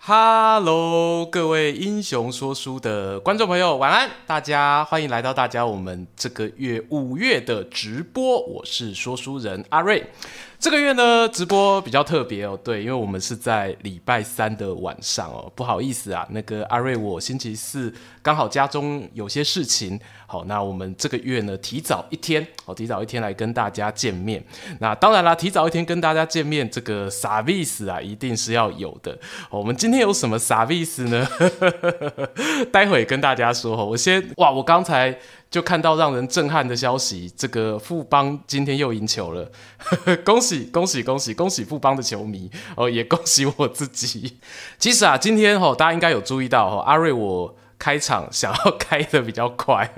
Hello，各位《英雄说书》的观众朋友，晚安！大家欢迎来到大家我们这个月五月的直播，我是说书人阿瑞。这个月呢，直播比较特别哦，对，因为我们是在礼拜三的晚上哦，不好意思啊，那个阿瑞，我星期四刚好家中有些事情，好，那我们这个月呢，提早一天，好，提早一天来跟大家见面。那当然啦，提早一天跟大家见面，这个 service 啊，一定是要有的。我们今今天有什么啥意思呢？待会跟大家说。我先，哇，我刚才。就看到让人震撼的消息，这个富邦今天又赢球了，恭喜恭喜恭喜恭喜富邦的球迷哦，也恭喜我自己。其实啊，今天哈，大家应该有注意到哈，阿瑞我。开场想要开的比较快，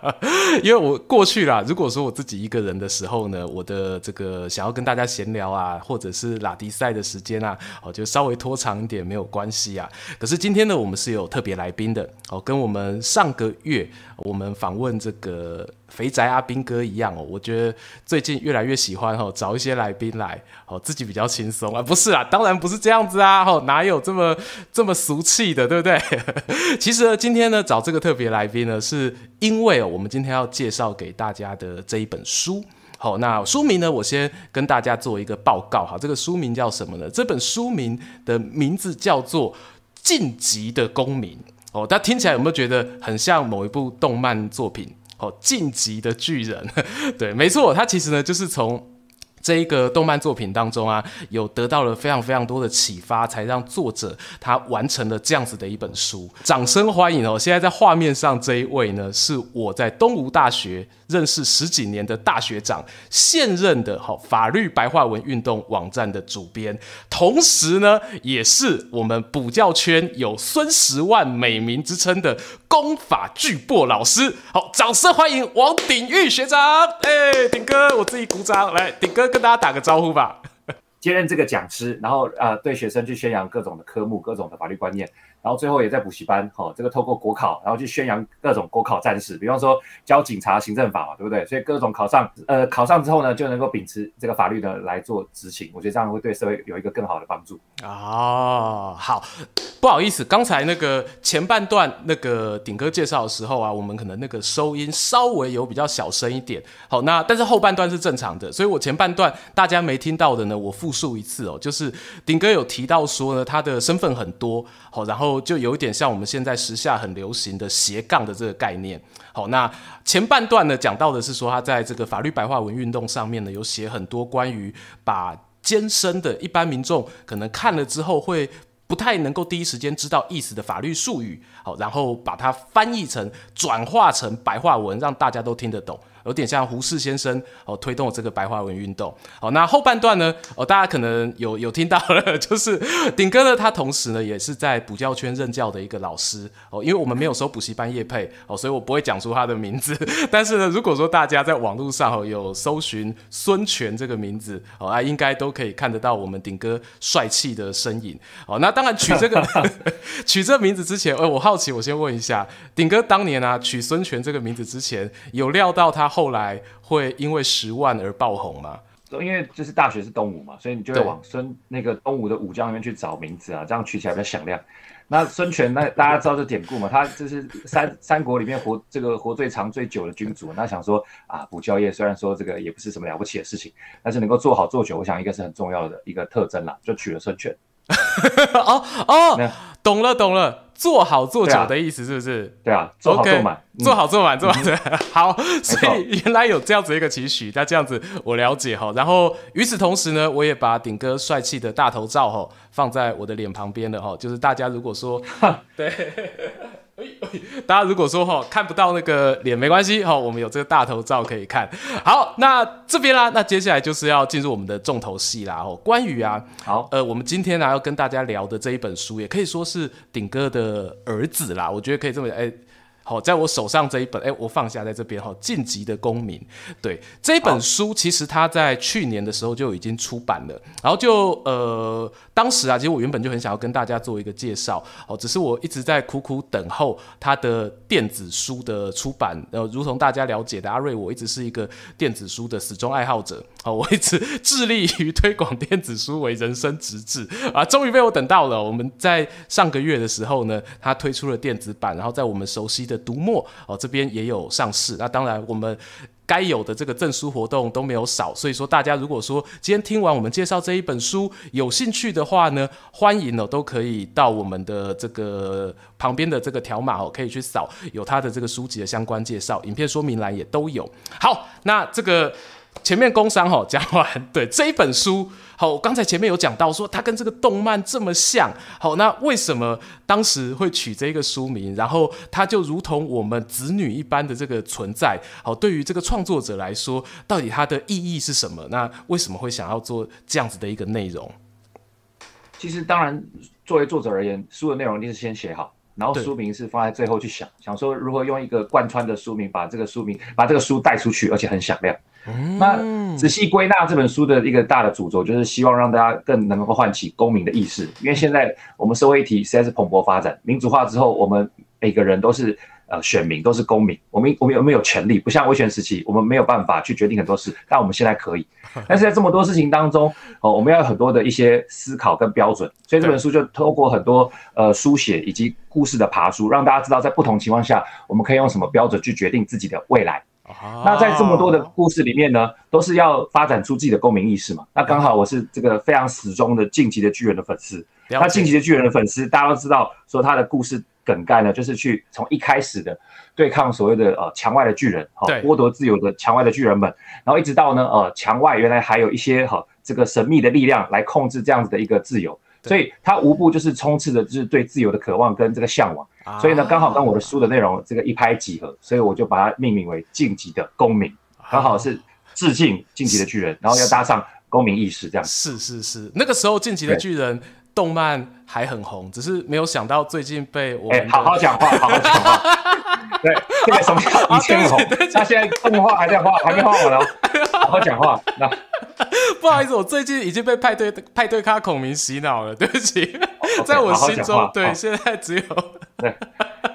因为我过去啦，如果说我自己一个人的时候呢，我的这个想要跟大家闲聊啊，或者是拉迪赛的时间啊，哦，就稍微拖长一点没有关系啊。可是今天呢，我们是有特别来宾的哦，跟我们上个月我们访问这个。肥宅阿兵哥一样哦，我觉得最近越来越喜欢哦，找一些来宾来哦，自己比较轻松啊，不是啊，当然不是这样子啊，哦，哪有这么这么俗气的，对不对？其实呢，今天呢找这个特别来宾呢，是因为哦，我们今天要介绍给大家的这一本书，好，那书名呢，我先跟大家做一个报告哈，这个书名叫什么呢？这本书名的名字叫做《晋级的公民》哦，大家听起来有没有觉得很像某一部动漫作品？哦，晋级的巨人，对，没错，他其实呢就是从这一个动漫作品当中啊，有得到了非常非常多的启发，才让作者他完成了这样子的一本书。掌声欢迎哦！现在在画面上这一位呢，是我在东吴大学。认识十几年的大学长，现任的好法律白话文运动网站的主编，同时呢，也是我们补教圈有孙十万美名之称的功法巨擘老师。好，掌声欢迎王鼎玉学长！哎，鼎哥，我自己鼓掌。来，鼎哥跟大家打个招呼吧。接任这个讲师，然后呃，对学生去宣扬各种的科目、各种的法律观念。然后最后也在补习班，哈、哦，这个透过国考，然后去宣扬各种国考战士，比方说教警察行政法嘛，对不对？所以各种考上，呃，考上之后呢，就能够秉持这个法律的来做执行。我觉得这样会对社会有一个更好的帮助。哦，好，不好意思，刚才那个前半段那个鼎哥介绍的时候啊，我们可能那个收音稍微有比较小声一点。好，那但是后半段是正常的，所以我前半段大家没听到的呢，我复述一次哦，就是丁哥有提到说呢，他的身份很多，好，然后。就有一点像我们现在时下很流行的斜杠的这个概念。好，那前半段呢，讲到的是说他在这个法律白话文运动上面呢，有写很多关于把艰深的一般民众可能看了之后会不太能够第一时间知道意思的法律术语，好，然后把它翻译成转化成白话文，让大家都听得懂。有点像胡适先生哦，推动这个白话文运动。好，那后半段呢？哦，大家可能有有听到了，就是鼎哥呢，他同时呢也是在补教圈任教的一个老师哦。因为我们没有收补习班业配哦，所以我不会讲出他的名字。但是呢，如果说大家在网络上哦有搜寻孙权这个名字哦，啊，应该都可以看得到我们鼎哥帅气的身影。哦，那当然取这个 取这个名字之前，呃，我好奇，我先问一下，鼎哥当年啊取孙权这个名字之前，有料到他？后来会因为十万而爆红吗？因为就是大学是东吴嘛，所以你就会往孙那个东吴的武将里面去找名字啊，这样取起来比较响亮。那孙权，那大家知道这典故嘛？他就是三三国里面活这个活最长最久的君主。那想说啊，补教业虽然说这个也不是什么了不起的事情，但是能够做好做久，我想应该是很重要的一个特征啦，就取了孙权。哦 哦，懂了懂了。做好做久的意思是不是？对啊，做好做满做好做满，做满。嗯、好，所以原来有这样子一个期许，那这样子我了解哈。然后与此同时呢，我也把顶哥帅气的大头照哈放在我的脸旁边了哈，就是大家如果说 对。大家如果说哈看不到那个脸没关系哈，我们有这个大头照可以看。好，那这边啦，那接下来就是要进入我们的重头戏啦哦。关于啊，好，呃，我们今天呢要跟大家聊的这一本书，也可以说是鼎哥的儿子啦。我觉得可以这么哎。好，在我手上这一本，哎，我放下在这边哈，《晋级的公民》。对，这本书其实它在去年的时候就已经出版了，然后就呃，当时啊，其实我原本就很想要跟大家做一个介绍，哦，只是我一直在苦苦等候它的电子书的出版。呃，如同大家了解的，阿瑞，我一直是一个电子书的死忠爱好者，好，我一直 致力于推广电子书为人生直至啊，终于被我等到了。我们在上个月的时候呢，它推出了电子版，然后在我们熟悉的读墨哦这边也有上市。那当然，我们该有的这个赠书活动都没有少。所以说，大家如果说今天听完我们介绍这一本书有兴趣的话呢，欢迎哦都可以到我们的这个旁边的这个条码哦，可以去扫有它的这个书籍的相关介绍，影片说明栏也都有。好，那这个。前面工商哈讲完，对这一本书，好，刚才前面有讲到说它跟这个动漫这么像，好，那为什么当时会取这个书名？然后它就如同我们子女一般的这个存在，好，对于这个创作者来说，到底它的意义是什么？那为什么会想要做这样子的一个内容？其实，当然，作为作者而言，书的内容一定是先写好。然后书名是放在最后去想，想说如何用一个贯穿的书名把这个书名把这个书带出去，而且很响亮。嗯、那仔细归纳这本书的一个大的主轴，就是希望让大家更能够唤起公民的意识。因为现在我们社会议题实在是蓬勃发展，民主化之后，我们每个人都是呃选民，都是公民。我们我们有没有权利？不像威权时期，我们没有办法去决定很多事，但我们现在可以。但是在这么多事情当中，哦，我们要有很多的一些思考跟标准，所以这本书就透过很多呃书写以及故事的爬书，让大家知道在不同情况下，我们可以用什么标准去决定自己的未来。那在这么多的故事里面呢，都是要发展出自己的共鸣意识嘛。那刚好我是这个非常始终的《晋级的巨人》的粉丝。那《晋级的巨人》的粉丝，大家都知道，说他的故事梗概呢，就是去从一开始的对抗所谓的呃墙外的巨人，哈，剥夺自由的墙外的巨人们，然后一直到呢呃墙外原来还有一些哈这个神秘的力量来控制这样子的一个自由，所以他无不就是充斥着就是对自由的渴望跟这个向往。所以呢，刚好跟我的书的内容这个一拍即合，所以我就把它命名为《晋级的公民》，刚好是致敬《晋级的巨人》，然后要搭上公民意识这样。是是是，那个时候《晋级的巨人》动漫还很红，只是没有想到最近被我们、欸、好好讲话，好好讲话。对，这个什么叫一千红？他现在动画还在画，还没画完哦。好好讲话。那不好意思，我最近已经被派对派对咖孔明洗脑了，对不起。在我心中，对，现在只有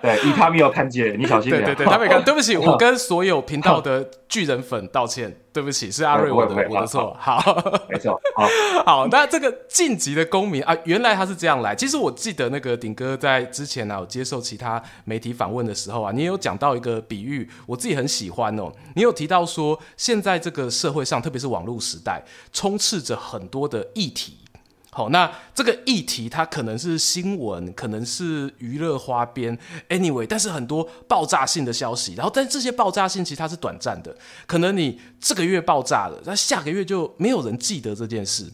对对，以他没有看见，你小心点。对对对，他没看，对不起，我跟所有频道的巨人粉道歉，对不起，是阿瑞我的我的错。好，没错，好，好，那这个晋级的公民啊，原来他是这样来。其实我记得那个鼎哥在之前啊，有接受其他媒体访问的时候啊，你也有讲到一个比喻，我自己很喜欢哦。你有提到说，现在这个社会上，特别是网络时代，充斥着很多的议题。好，那这个议题它可能是新闻，可能是娱乐花边，anyway，但是很多爆炸性的消息，然后但这些爆炸性其实它是短暂的，可能你这个月爆炸了，那下个月就没有人记得这件事。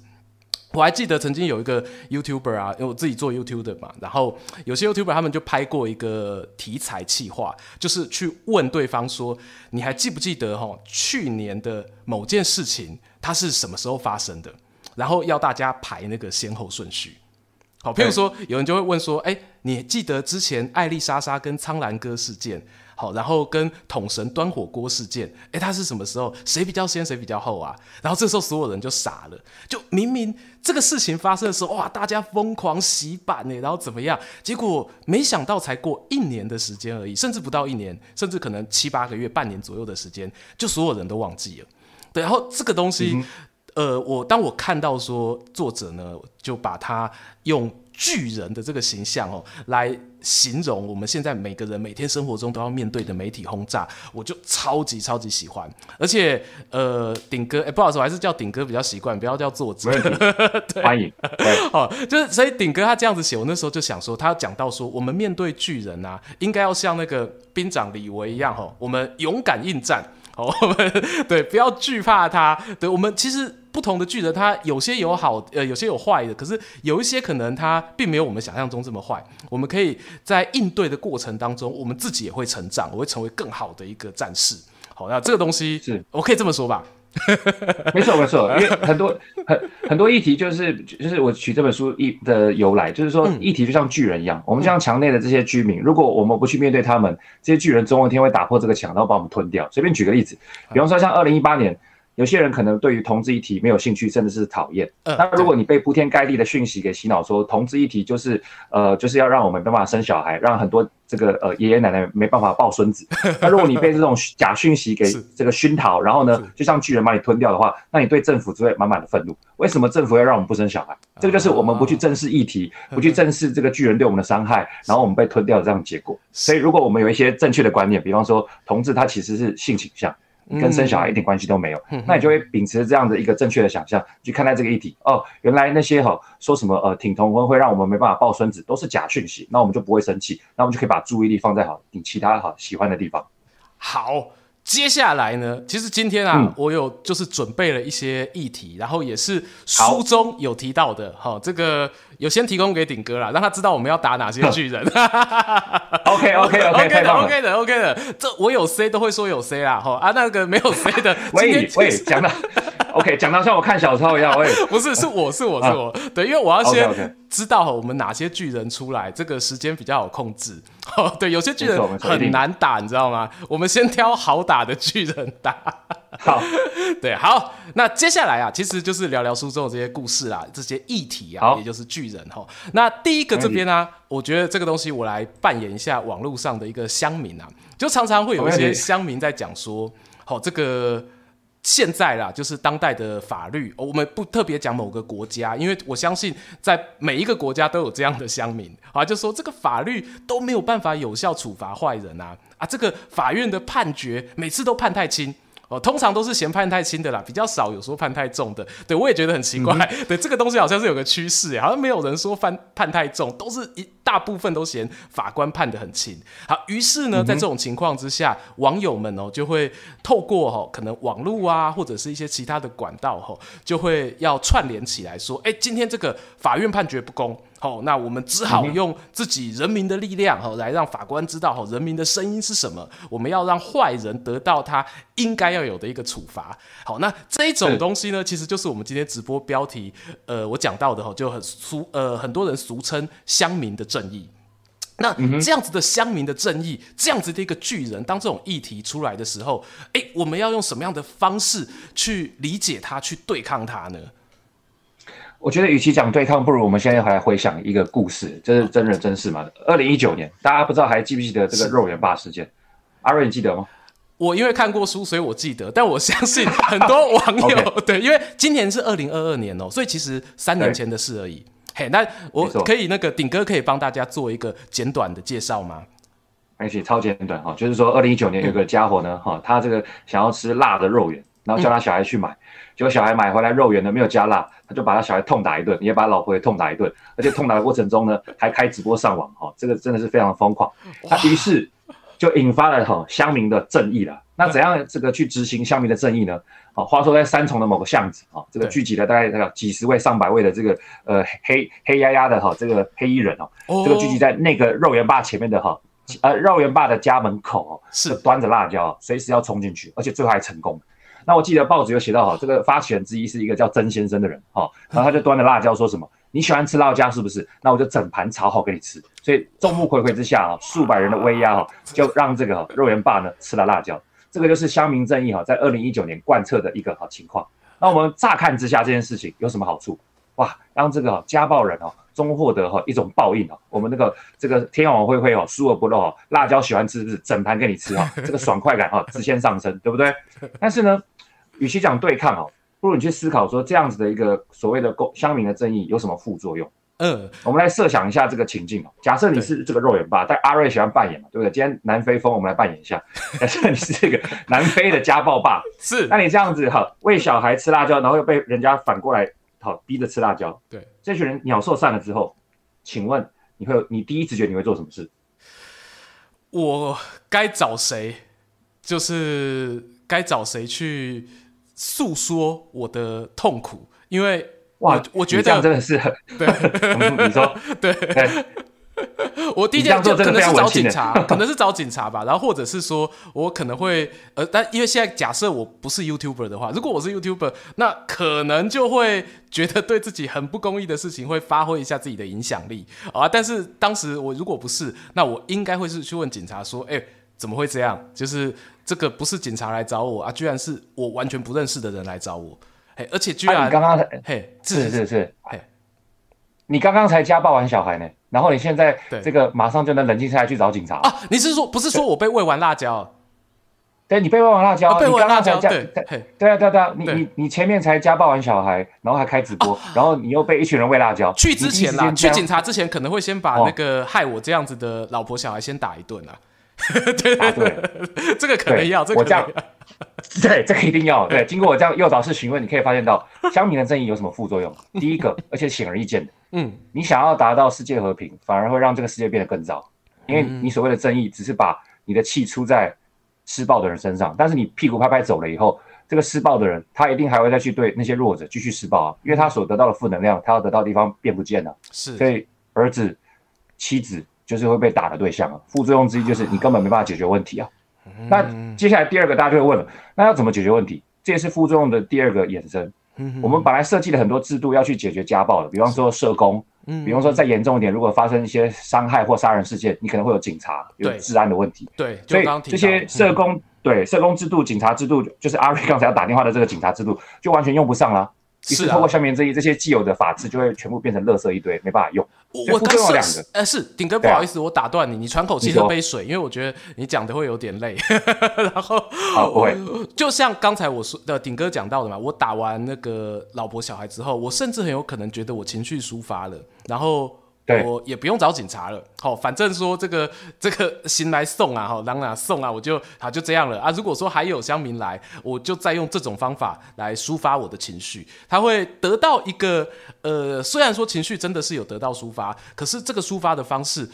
我还记得曾经有一个 YouTuber 啊，因为我自己做 YouTube 的嘛，然后有些 YouTuber 他们就拍过一个题材企划，就是去问对方说，你还记不记得哈，去年的某件事情它是什么时候发生的？然后要大家排那个先后顺序，好，譬如说有人就会问说，哎，你记得之前艾丽莎莎跟苍兰哥事件，好，然后跟桶神端火锅事件，哎，他是什么时候？谁比较先，谁比较后啊？然后这时候所有人就傻了，就明明这个事情发生的时候，哇，大家疯狂洗版呢，然后怎么样？结果没想到才过一年的时间而已，甚至不到一年，甚至可能七八个月、半年左右的时间，就所有人都忘记了。对，然后这个东西。嗯呃，我当我看到说作者呢，就把他用巨人的这个形象哦，来形容我们现在每个人每天生活中都要面对的媒体轰炸，我就超级超级喜欢。而且，呃，顶哥，哎，不好意思，我还是叫顶哥比较习惯，不要叫作者。对欢迎。哦，就是所以顶哥他这样子写，我那时候就想说，他讲到说，我们面对巨人啊，应该要像那个兵长李维一样，哈，我们勇敢应战。哦，我们 对，不要惧怕他。对，我们其实不同的巨人，他有些有好，呃，有些有坏的。可是有一些可能他并没有我们想象中这么坏。我们可以在应对的过程当中，我们自己也会成长，我会成为更好的一个战士。好，那这个东西是我可以这么说吧？没错没错，因为很多很很多议题就是就是我取这本书一的由来，就是说议题就像巨人一样，嗯、我们像墙内的这些居民，如果我们不去面对他们，这些巨人总有一天会打破这个墙，然后把我们吞掉。随便举个例子，比方说像二零一八年。有些人可能对于同志议题没有兴趣，甚至是讨厌。嗯，那如果你被铺天盖地的讯息给洗脑，说同志议题就是呃就是要让我们没办法生小孩，让很多这个呃爷爷奶奶没办法抱孙子。那如果你被这种假讯息给这个熏陶，然后呢，就像巨人把你吞掉的话，那你对政府就会满满的愤怒。为什么政府要让我们不生小孩？这个就是我们不去正视议题，不去正视这个巨人对我们的伤害，然后我们被吞掉的这样的结果。所以，如果我们有一些正确的观念，比方说同志他其实是性倾向。跟生小孩一点关系都没有，嗯、那你就会秉持这样的一个正确的想象去看待这个议题。哦，原来那些哈说什么呃挺同婚会让我们没办法抱孙子，都是假讯息，那我们就不会生气，那我们就可以把注意力放在好你其他好喜欢的地方。好。接下来呢，其实今天啊，嗯、我有就是准备了一些议题，然后也是书中有提到的，哈这个有先提供给顶哥啦，让他知道我们要打哪些巨人。OK OK OK OK 的 OK 的 OK 的，这我有 C 都会说有 C 啦，吼啊那个没有 C 的，喂喂讲到。OK，讲到像我看小抄一样，我也 不是，是我是我是我，对，因为我要先知道我们哪些巨人出来，这个时间比较好控制。对，有些巨人很难打，你知道吗？我们先挑好打的巨人打。好，对，好，那接下来啊，其实就是聊聊书中的这些故事啦，这些议题啊，也就是巨人哈。那第一个这边呢，我觉得这个东西我来扮演一下网络上的一个乡民啊，就常常会有一些乡民在讲说，好，这个。现在啦，就是当代的法律，我们不特别讲某个国家，因为我相信在每一个国家都有这样的乡民啊，就说这个法律都没有办法有效处罚坏人啊啊，这个法院的判决每次都判太轻。哦，通常都是嫌判太轻的啦，比较少有说判太重的。对，我也觉得很奇怪。嗯、对，这个东西好像是有个趋势，好像没有人说判判太重，都是一大部分都嫌法官判得很轻。好，于是呢，在这种情况之下，网友们哦就会透过哈可能网络啊，或者是一些其他的管道哈，就会要串联起来说，哎，今天这个法院判决不公。好，那我们只好用自己人民的力量，哈，来让法官知道，哈，人民的声音是什么。我们要让坏人得到他应该要有的一个处罚。好，那这一种东西呢，其实就是我们今天直播标题，呃，我讲到的，哈，就很俗，呃，很多人俗称乡民的正义。那这样子的乡民的正义，这样子的一个巨人，当这种议题出来的时候，诶，我们要用什么样的方式去理解他，去对抗他呢？我觉得，与其讲对抗，不如我们现在还来回想一个故事，这是真人真事嘛。二零一九年，大家不知道还记不记得这个肉圆霸事件？阿瑞，你记得吗？我因为看过书，所以我记得。但我相信很多网友. 对，因为今年是二零二二年哦、喔，所以其实三年前的事而已。对嘿，那我可以那个顶哥可以帮大家做一个简短的介绍吗？而且超简短哈，就是说二零一九年有个家伙呢哈，嗯、他这个想要吃辣的肉圆，然后叫他小孩去买。嗯结果小孩买回来肉圆呢，没有加辣，他就把他小孩痛打一顿，也把老婆也痛打一顿，而且痛打的过程中呢，还开直播上网哈，这个真的是非常的疯狂。那于是就引发了哈乡民的正义了。那怎样这个去执行乡民的正义呢？好，话说在三重的某个巷子啊，这个聚集了大概大概几十位、上百位的这个呃黑黑压压的哈这个黑衣人哦，这个聚集在那个肉圆坝前面的哈呃肉圆坝的家门口哦，是端着辣椒，随时要冲进去，而且最后还成功。那我记得报纸有写到哈，这个发起人之一是一个叫曾先生的人哈，然后他就端着辣椒说什么：“你喜欢吃辣椒是不是？那我就整盘炒好给你吃。”所以众目睽睽之下啊，数百人的威压哈，就让这个肉圆爸呢吃了辣椒。这个就是乡民正义哈，在二零一九年贯彻的一个好情况。那我们乍看之下这件事情有什么好处？哇，让这个家暴人哦，终获得哈一种报应哦。我们那个这个天网恢恢哦，疏而不漏哦，辣椒喜欢吃是不是？整盘给你吃哈，这个爽快感哈直线上升，对不对？但是呢，与其讲对抗哦，不如你去思考说这样子的一个所谓的公乡民的正义有什么副作用？嗯，我们来设想一下这个情境哦。假设你是这个肉眼爸，但阿瑞喜欢扮演嘛，对不对？今天南非风，我们来扮演一下。假设你是这个南非的家暴爸，是，那你这样子哈，喂小孩吃辣椒，然后又被人家反过来。好，逼着吃辣椒。对，这群人鸟兽散了之后，请问你会，你第一直觉你会做什么事？我该找谁？就是该找谁去诉说我的痛苦？因为哇，我觉得这样真的是，对，你说，对，我第一件就可能是找警察，可能是找警察吧。然后或者是说我可能会呃，但因为现在假设我不是 YouTuber 的话，如果我是 YouTuber，那可能就会觉得对自己很不公义的事情会发挥一下自己的影响力啊。但是当时我如果不是，那我应该会是去问警察说，哎、欸，怎么会这样？就是这个不是警察来找我啊，居然是我完全不认识的人来找我。嘿，而且居然你刚刚嘿，是是是，嘿。你刚刚才家暴完小孩呢，然后你现在这个马上就能冷静下来去找警察啊？你是说不是说我被喂完辣椒？对，你被喂完辣椒，被喂完辣椒，对对对啊对啊对啊！你你你前面才家暴完小孩，然后还开直播，然后你又被一群人喂辣椒。去之前啦，去警察之前可能会先把那个害我这样子的老婆小孩先打一顿啊。对对对，这个可能要，这个要。对，这个一定要。对，经过我这样诱导式询问，你可以发现到乡民的正义有什么副作用？第一个，而且显而易见的。嗯，你想要达到世界和平，反而会让这个世界变得更糟，因为你所谓的正义只是把你的气出在施暴的人身上，但是你屁股拍拍走了以后，这个施暴的人他一定还会再去对那些弱者继续施暴啊，因为他所得到的负能量，他要得到的地方变不见了。是，所以儿子、妻子就是会被打的对象啊。副作用之一就是你根本没办法解决问题啊。那接下来第二个大家就会问了，那要怎么解决问题？这也是副作用的第二个衍生。我们本来设计了很多制度要去解决家暴的，比方说社工，嗯，比方说再严重一点，如果发生一些伤害或杀人事件，你可能会有警察，有治安的问题。对，所以这些社工，对社工制度、警察制度，就是阿瑞刚才要打电话的这个警察制度，就完全用不上了。于是透过下面这一这些既有的法制，就会全部变成垃圾一堆，没办法用。我刚有两个，呃，是顶哥，不好意思，我打断你，你喘口气，喝杯水，因为我觉得你讲的会有点累。然后，好，不会。就像刚才我说的，顶哥讲到的嘛，我打完那个老婆小孩之后，我甚至很有可能觉得我情绪抒发了，然后。我也不用找警察了，好，反正说这个这个行来送啊，哈，让啊送啊，我就好就这样了啊。如果说还有乡民来，我就再用这种方法来抒发我的情绪，他会得到一个呃，虽然说情绪真的是有得到抒发，可是这个抒发的方式，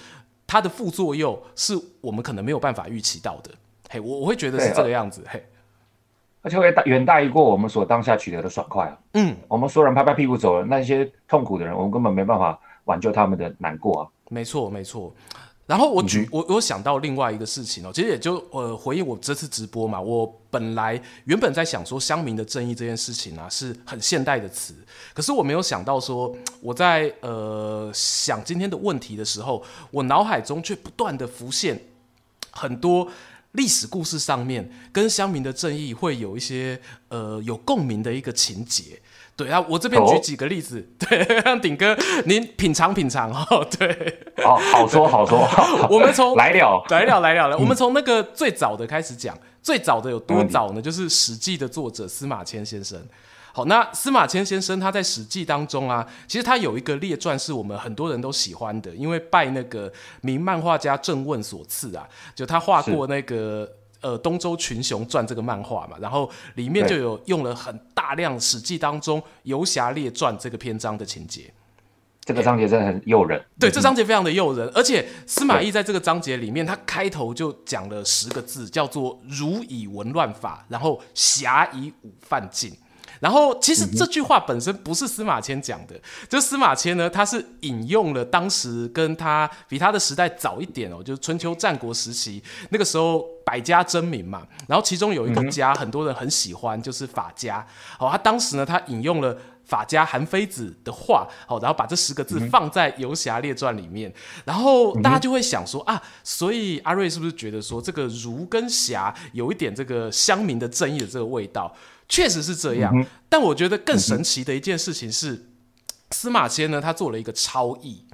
它的副作用是我们可能没有办法预期到的。嘿，我我会觉得是这个样子，嘿，而且会大远大于过我们所当下取得的爽快啊。嗯，我们所有人拍拍屁股走了，那些痛苦的人，我们根本没办法。挽救他们的难过啊，没错没错。然后我举、嗯、我我想到另外一个事情哦，其实也就呃回应我这次直播嘛，我本来原本在想说乡民的正义这件事情啊是很现代的词，可是我没有想到说我在呃想今天的问题的时候，我脑海中却不断的浮现很多历史故事上面跟乡民的正义会有一些呃有共鸣的一个情节。对啊，我这边举几个例子，哦、对，让鼎哥您品尝品尝哦。对，好，好说好说。我们从来了来了来了来，我们从那个最早的开始讲，最早的有多早呢？就是《史记》的作者司马迁先生。好，那司马迁先生他在《史记》当中啊，其实他有一个列传是我们很多人都喜欢的，因为拜那个名漫画家郑问所赐啊，就他画过那个。呃，东周群雄传这个漫画嘛，然后里面就有用了很大量《史记》当中游侠列传这个篇章的情节。这个章节真的很诱人。对，这章节非常的诱人，而且司马懿在这个章节里面，他开头就讲了十个字，叫做“儒以文乱法，然后侠以武犯禁”。然后，其实这句话本身不是司马迁讲的，就司马迁呢，他是引用了当时跟他比他的时代早一点哦，就是春秋战国时期那个时候百家争鸣嘛。然后其中有一个家，很多人很喜欢，就是法家。哦，他当时呢，他引用了法家韩非子的话，好，然后把这十个字放在《游侠列传》里面，然后大家就会想说啊，所以阿瑞是不是觉得说这个儒跟侠有一点这个乡民的正义的这个味道？确实是这样，但我觉得更神奇的一件事情是，司马迁呢，他做了一个超译。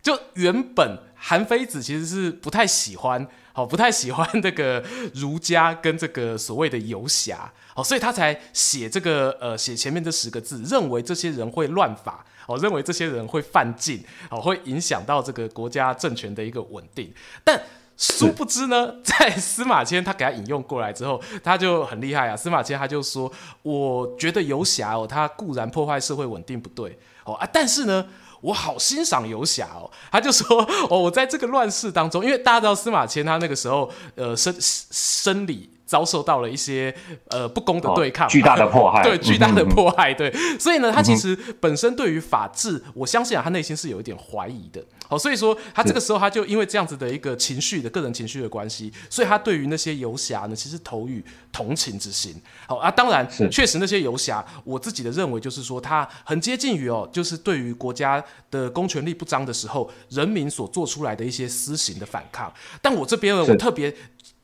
就原本韩非子其实是不太喜欢，好，不太喜欢这个儒家跟这个所谓的游侠，好，所以他才写这个呃，写前面这十个字，认为这些人会乱法，哦，认为这些人会犯禁，哦，会影响到这个国家政权的一个稳定，但。殊不知呢，在司马迁他给他引用过来之后，他就很厉害啊。司马迁他就说：“我觉得游侠哦，他固然破坏社会稳定不对哦啊，但是呢，我好欣赏游侠哦。”他就说：“哦，我在这个乱世当中，因为大家知道司马迁他那个时候呃生生理遭受到了一些呃不公的对抗，哦、巨大的迫害，对巨大的迫害，对，所以呢，他其实本身对于法治，我相信啊，他内心是有一点怀疑的。好，所以说他这个时候他就因为这样子的一个情绪的个人情绪的关系，所以他对于那些游侠呢，其实投予同情之心。好啊，当然，确实那些游侠，我自己的认为就是说，他很接近于哦，就是对于国家的公权力不彰的时候，人民所做出来的一些私刑的反抗。但我这边呢，我特别。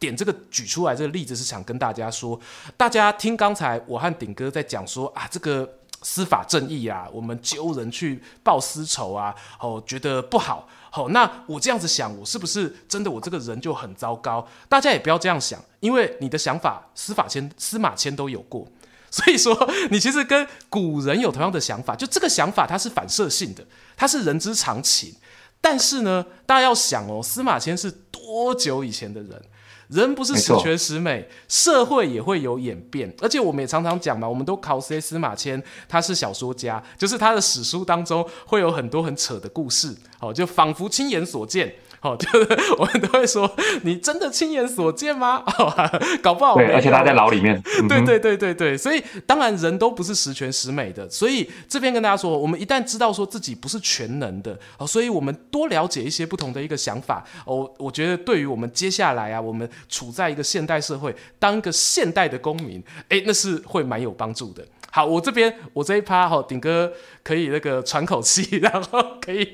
点这个举出来这个例子是想跟大家说，大家听刚才我和鼎哥在讲说啊，这个司法正义啊，我们揪人去报私仇啊，哦，觉得不好，好，那我这样子想，我是不是真的我这个人就很糟糕？大家也不要这样想，因为你的想法司法迁司马迁都有过，所以说你其实跟古人有同样的想法，就这个想法它是反射性的，它是人之常情。但是呢，大家要想哦，司马迁是多久以前的人？人不是十全十美，社会也会有演变，而且我们也常常讲嘛，我们都考 C 司马迁，他是小说家，就是他的史书当中会有很多很扯的故事，哦，就仿佛亲眼所见。哦，就是 我们都会说，你真的亲眼所见吗？哦，搞不好对，而且他在牢里面。对对对对对，所以当然人都不是十全十美的，所以这边跟大家说，我们一旦知道说自己不是全能的，哦，所以我们多了解一些不同的一个想法，哦，我觉得对于我们接下来啊，我们处在一个现代社会，当一个现代的公民，诶，那是会蛮有帮助的。好，我这边我这一趴哈，顶哥可以那个喘口气，然后可以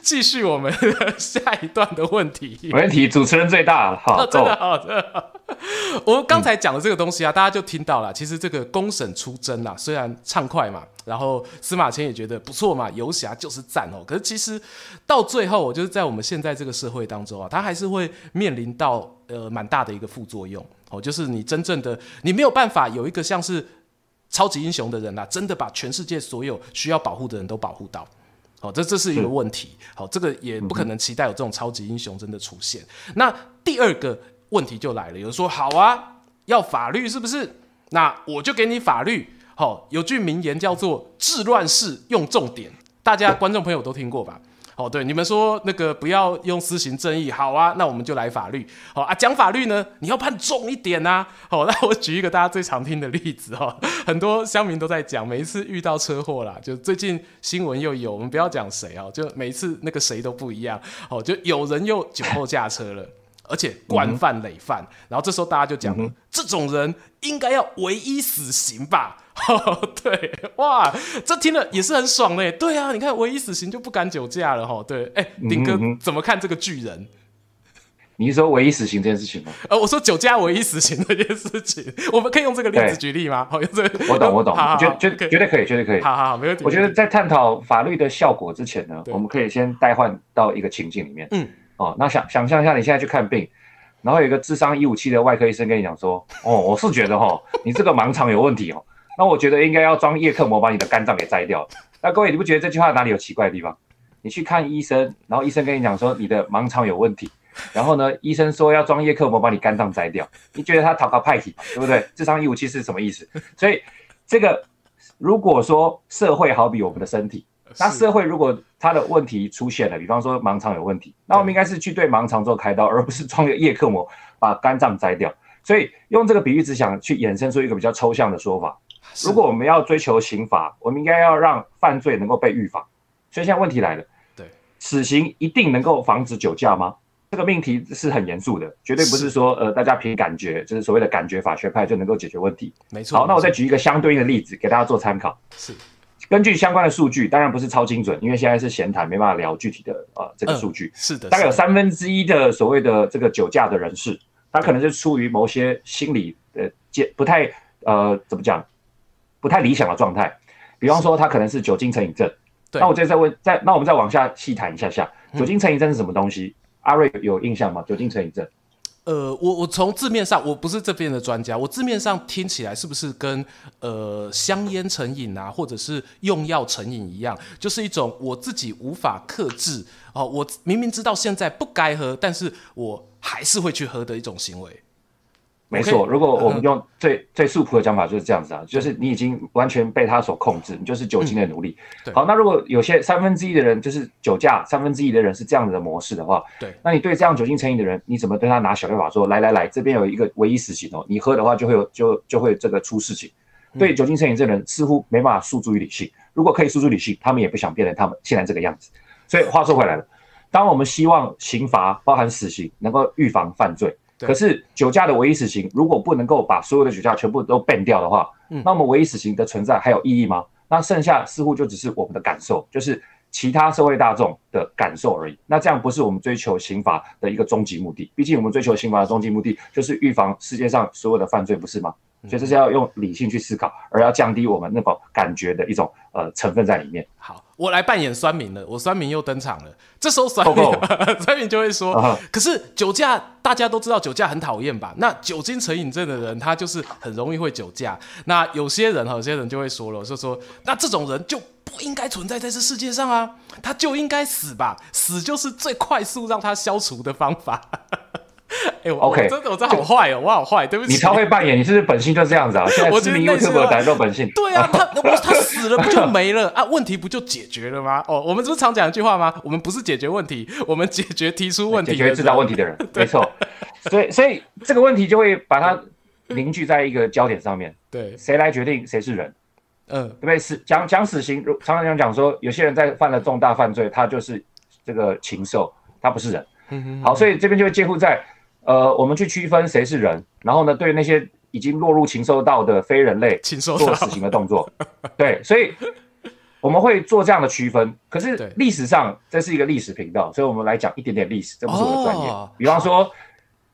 继续我们下一段的问题。没问题，主持人最大了，好，真的好，真的好。我们刚才讲的这个东西啊，嗯、大家就听到了。其实这个公审出征啊，虽然畅快嘛，然后司马迁也觉得不错嘛，游侠就是赞哦。可是其实到最后，我就是在我们现在这个社会当中啊，他还是会面临到呃蛮大的一个副作用哦，就是你真正的你没有办法有一个像是。超级英雄的人呐、啊，真的把全世界所有需要保护的人都保护到，好，这这是一个问题，好，这个也不可能期待有这种超级英雄真的出现。那第二个问题就来了，有人说好啊，要法律是不是？那我就给你法律。好，有句名言叫做“治乱世用重典”，大家观众朋友都听过吧？哦，对，你们说那个不要用私刑正义，好啊，那我们就来法律。好啊，讲法律呢，你要判重一点呐、啊。好，那我举一个大家最常听的例子哈，很多乡民都在讲，每一次遇到车祸啦，就最近新闻又有，我们不要讲谁啊，就每一次那个谁都不一样。哦，就有人又酒后驾车了，而且惯犯累犯，然后这时候大家就讲，嗯、这种人应该要唯一死刑吧。哦，对，哇，这听了也是很爽嘞。对啊，你看，唯一死刑就不敢酒驾了哈。对，哎，丁哥怎么看这个巨人？你是说唯一死刑这件事情吗？呃，我说酒驾唯一死刑这件事情，我们可以用这个例子举例吗？好，用这个。我懂，我懂，绝绝绝对可以，绝对可以。好好好，没问题。我觉得在探讨法律的效果之前呢，我们可以先代换到一个情境里面。嗯。哦，那想想象一下，你现在去看病，然后有一个智商一五七的外科医生跟你讲说：“哦，我是觉得哈，你这个盲肠有问题哦。”那我觉得应该要装叶克膜把你的肝脏给摘掉。那各位，你不觉得这句话哪里有奇怪的地方？你去看医生，然后医生跟你讲说你的盲肠有问题，然后呢，医生说要装叶克膜把你肝脏摘掉，你觉得他讨个派体，对不对？智商一五七是什么意思？所以这个如果说社会好比我们的身体，那社会如果它的问题出现了，比方说盲肠有问题，那我们应该是去对盲肠做开刀，而不是装个叶克膜把肝脏摘掉。所以用这个比喻，只想去衍生出一个比较抽象的说法。如果我们要追求刑罚，我们应该要让犯罪能够被预防。所以现在问题来了，对，死刑一定能够防止酒驾吗？这个命题是很严肃的，绝对不是说呃大家凭感觉，就是所谓的感觉法学派就能够解决问题。没错。好，那我再举一个相对应的例子给大家做参考。是，根据相关的数据，当然不是超精准，因为现在是闲谈，没办法聊具体的呃这个数据。是的。大概有三分之一的所谓的这个酒驾的人士，他可能是出于某些心理的介不太呃怎么讲？不太理想的状态，比方说他可能是酒精成瘾症。对，那我这再问，再那我们再往下细谈一下下，酒精成瘾症是什么东西？嗯、阿瑞有印象吗？酒精成瘾症？呃，我我从字面上，我不是这边的专家，我字面上听起来是不是跟呃香烟成瘾啊，或者是用药成瘾一样，就是一种我自己无法克制哦，我明明知道现在不该喝，但是我还是会去喝的一种行为。没错，如果我们用最最素朴的讲法就是这样子啊，就是你已经完全被他所控制，你就是酒精的奴隶。好，那如果有些三分之一的人就是酒驾，三分之一的人是这样子的模式的话，对，那你对这样酒精成瘾的人，你怎么对他拿小六法说，来来来，这边有一个唯一死刑哦，你喝的话就会有就就会这个出事情。对酒精成瘾这人似乎没办法诉诸于理性，如果可以诉诸理性，他们也不想变成他们现在这个样子。所以话说回来了，当我们希望刑罚包含死刑能够预防犯罪。可是酒驾的唯一死刑，如果不能够把所有的酒驾全部都 ban 掉的话，嗯，那么唯一死刑的存在还有意义吗？那剩下似乎就只是我们的感受，就是其他社会大众的感受而已。那这样不是我们追求刑罚的一个终极目的。毕竟我们追求刑罚的终极目的就是预防世界上所有的犯罪，不是吗？所以这是要用理性去思考，而要降低我们那种感觉的一种呃成分在里面。好，我来扮演酸民了，我酸民又登场了。这时候酸民 酸民就会说：“ uh -huh. 可是酒驾大家都知道酒驾很讨厌吧？那酒精成瘾症的人他就是很容易会酒驾。那有些人哈，有些人就会说了，就说那这种人就不应该存在在这世界上啊，他就应该死吧，死就是最快速让他消除的方法。” 哎、欸、，OK，我真的我真的好坏哦，我好坏，对不起。你超会扮演，你是不是本性就是这样子啊？现在知名 YouTuber 的本性。对啊，他我他死了不就没了啊？问题不就解决了吗？哦，我们是不是常讲一句话吗？我们不是解决问题，我们解决提出问题、解决制造问题的人。没错。所以，所以这个问题就会把它凝聚在一个焦点上面。对，谁来决定谁是人？嗯，对不对？死讲讲死刑，常常讲说，有些人在犯了重大犯罪，他就是这个禽兽，他不是人。嗯哼。好，所以这边就会介乎在。呃，我们去区分谁是人，然后呢，对那些已经落入禽兽道的非人类做死刑的动作，对，所以我们会做这样的区分。可是历史上这是一个历史频道，所以我们来讲一点点历史，这不是我的专业。哦、比方说，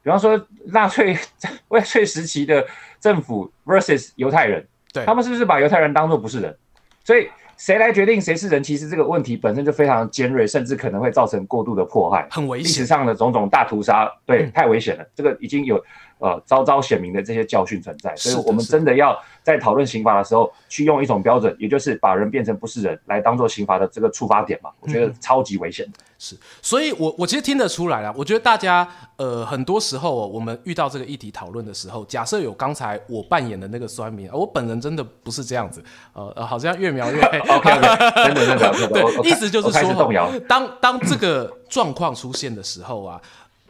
比方说纳粹 纳粹时期的政府 versus 犹太人，对，他们是不是把犹太人当做不是人？所以。谁来决定谁是人？其实这个问题本身就非常尖锐，甚至可能会造成过度的迫害，很危险。历史上的种种大屠杀，对，太危险了。这个已经有呃昭昭显明的这些教训存在，所以我们真的要在讨论刑罚的时候，去用一种标准，也就是把人变成不是人来当做刑罚的这个触发点嘛。我觉得超级危险。是，所以我我其实听得出来了。我觉得大家呃很多时候我们遇到这个议题讨论的时候，假设有刚才我扮演的那个酸民，我本人真的不是这样子，呃，好像越描越黑。OK OK，真的真的，对，意思就是说，当当这个状况出现的时候啊。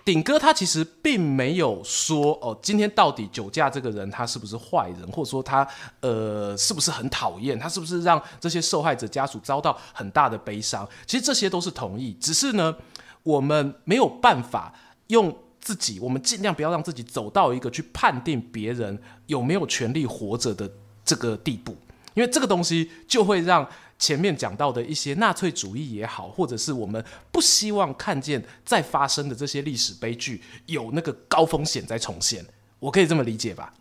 鼎哥他其实并没有说哦，今天到底酒驾这个人他是不是坏人，或者说他呃是不是很讨厌，他是不是让这些受害者家属遭到很大的悲伤？其实这些都是同意，只是呢，我们没有办法用自己，我们尽量不要让自己走到一个去判定别人有没有权利活着的这个地步，因为这个东西就会让。前面讲到的一些纳粹主义也好，或者是我们不希望看见再发生的这些历史悲剧，有那个高风险在重现，我可以这么理解吧？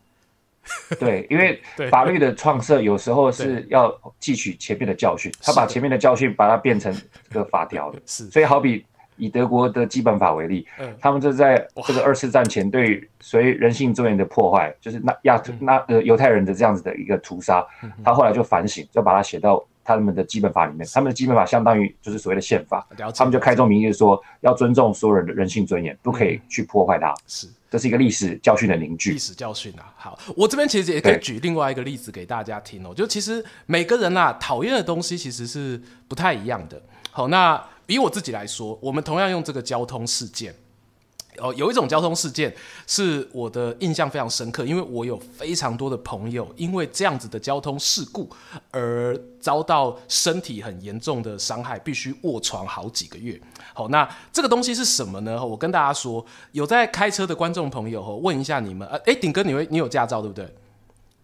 对，因为 法律的创设有时候是要汲取前面的教训，他把前面的教训把它变成这个法条的，是。所以好比以德国的基本法为例，嗯，他们就在这个二次战前对所谓人性尊严的破坏，就是那亚那呃犹太人的这样子的一个屠杀，他后来就反省，就把它写到。他们的基本法里面，他们的基本法相当于就是所谓的宪法，他们就开宗明义说要尊重所有人的人性尊严，不可以去破坏它。是，这是一个历史教训的凝聚。历史教训啊，好，我这边其实也可以举另外一个例子给大家听哦，就其实每个人啊讨厌的东西其实是不太一样的。好，那以我自己来说，我们同样用这个交通事件。哦，有一种交通事件是我的印象非常深刻，因为我有非常多的朋友因为这样子的交通事故而遭到身体很严重的伤害，必须卧床好几个月。好，那这个东西是什么呢？我跟大家说，有在开车的观众朋友，问一下你们，呃哎，鼎哥，你会你有驾照对不对？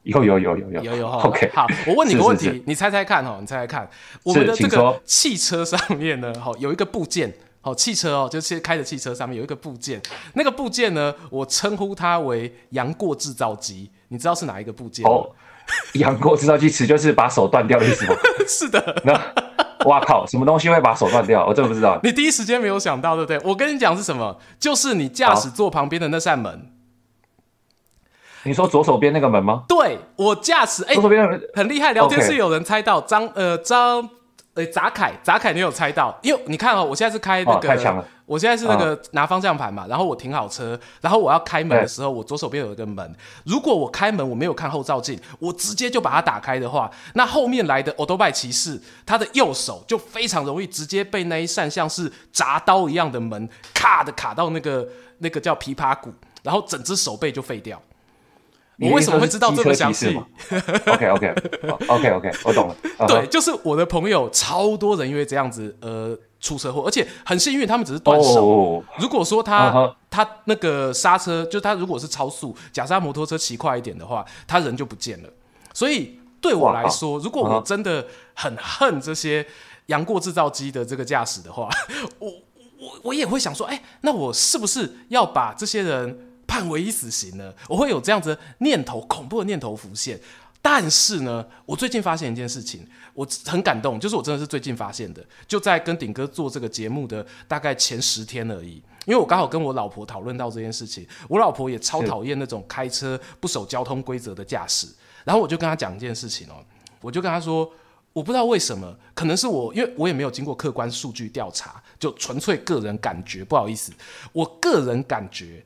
有有有有有有有哈。OK，好，我问你个问题，你猜猜看哈，你猜猜看，我们的这个汽车上面呢，哈，有一个部件。好，汽车哦，就是开的汽车上面有一个部件，那个部件呢，我称呼它为“杨过制造机”，你知道是哪一个部件？哦，杨过制造机词就是把手断掉的意思吗？是的。那，哇靠，什么东西会把手断掉？我真的不知道。你第一时间没有想到，对不对？我跟你讲是什么？就是你驾驶座旁边的那扇门。你说左手边那个门吗？对，我驾驶，哎，左手边很厉害。聊天室有人猜到，张呃张。对，砸凯，砸凯，你有猜到？因为你看哦，我现在是开那个，太强了。我现在是那个拿方向盘嘛，然后我停好车，然后我要开门的时候，我左手边有一个门。如果我开门我没有看后照镜，我直接就把它打开的话，那后面来的欧多拜骑士，他的右手就非常容易直接被那一扇像是铡刀一样的门咔的卡到那个那个叫琵琶骨，然后整只手背就废掉。我为什么会知道这么详细？OK OK OK OK，我懂了。Uh -huh. 对，就是我的朋友超多人因为这样子呃出车祸，而且很幸运，他们只是断手。Oh. 如果说他、uh -huh. 他那个刹车，就他如果是超速，假设他摩托车骑快一点的话，他人就不见了。所以对我来说如果我真的很恨这些杨过制造机的这个驾驶的话，我我我也会想说，哎、欸，那我是不是要把这些人？判唯一死刑呢？我会有这样子的念头，恐怖的念头浮现。但是呢，我最近发现一件事情，我很感动，就是我真的是最近发现的，就在跟顶哥做这个节目的大概前十天而已。因为我刚好跟我老婆讨论到这件事情，我老婆也超讨厌那种开车不守交通规则的驾驶。然后我就跟她讲一件事情哦，我就跟她说，我不知道为什么，可能是我，因为我也没有经过客观数据调查，就纯粹个人感觉。不好意思，我个人感觉。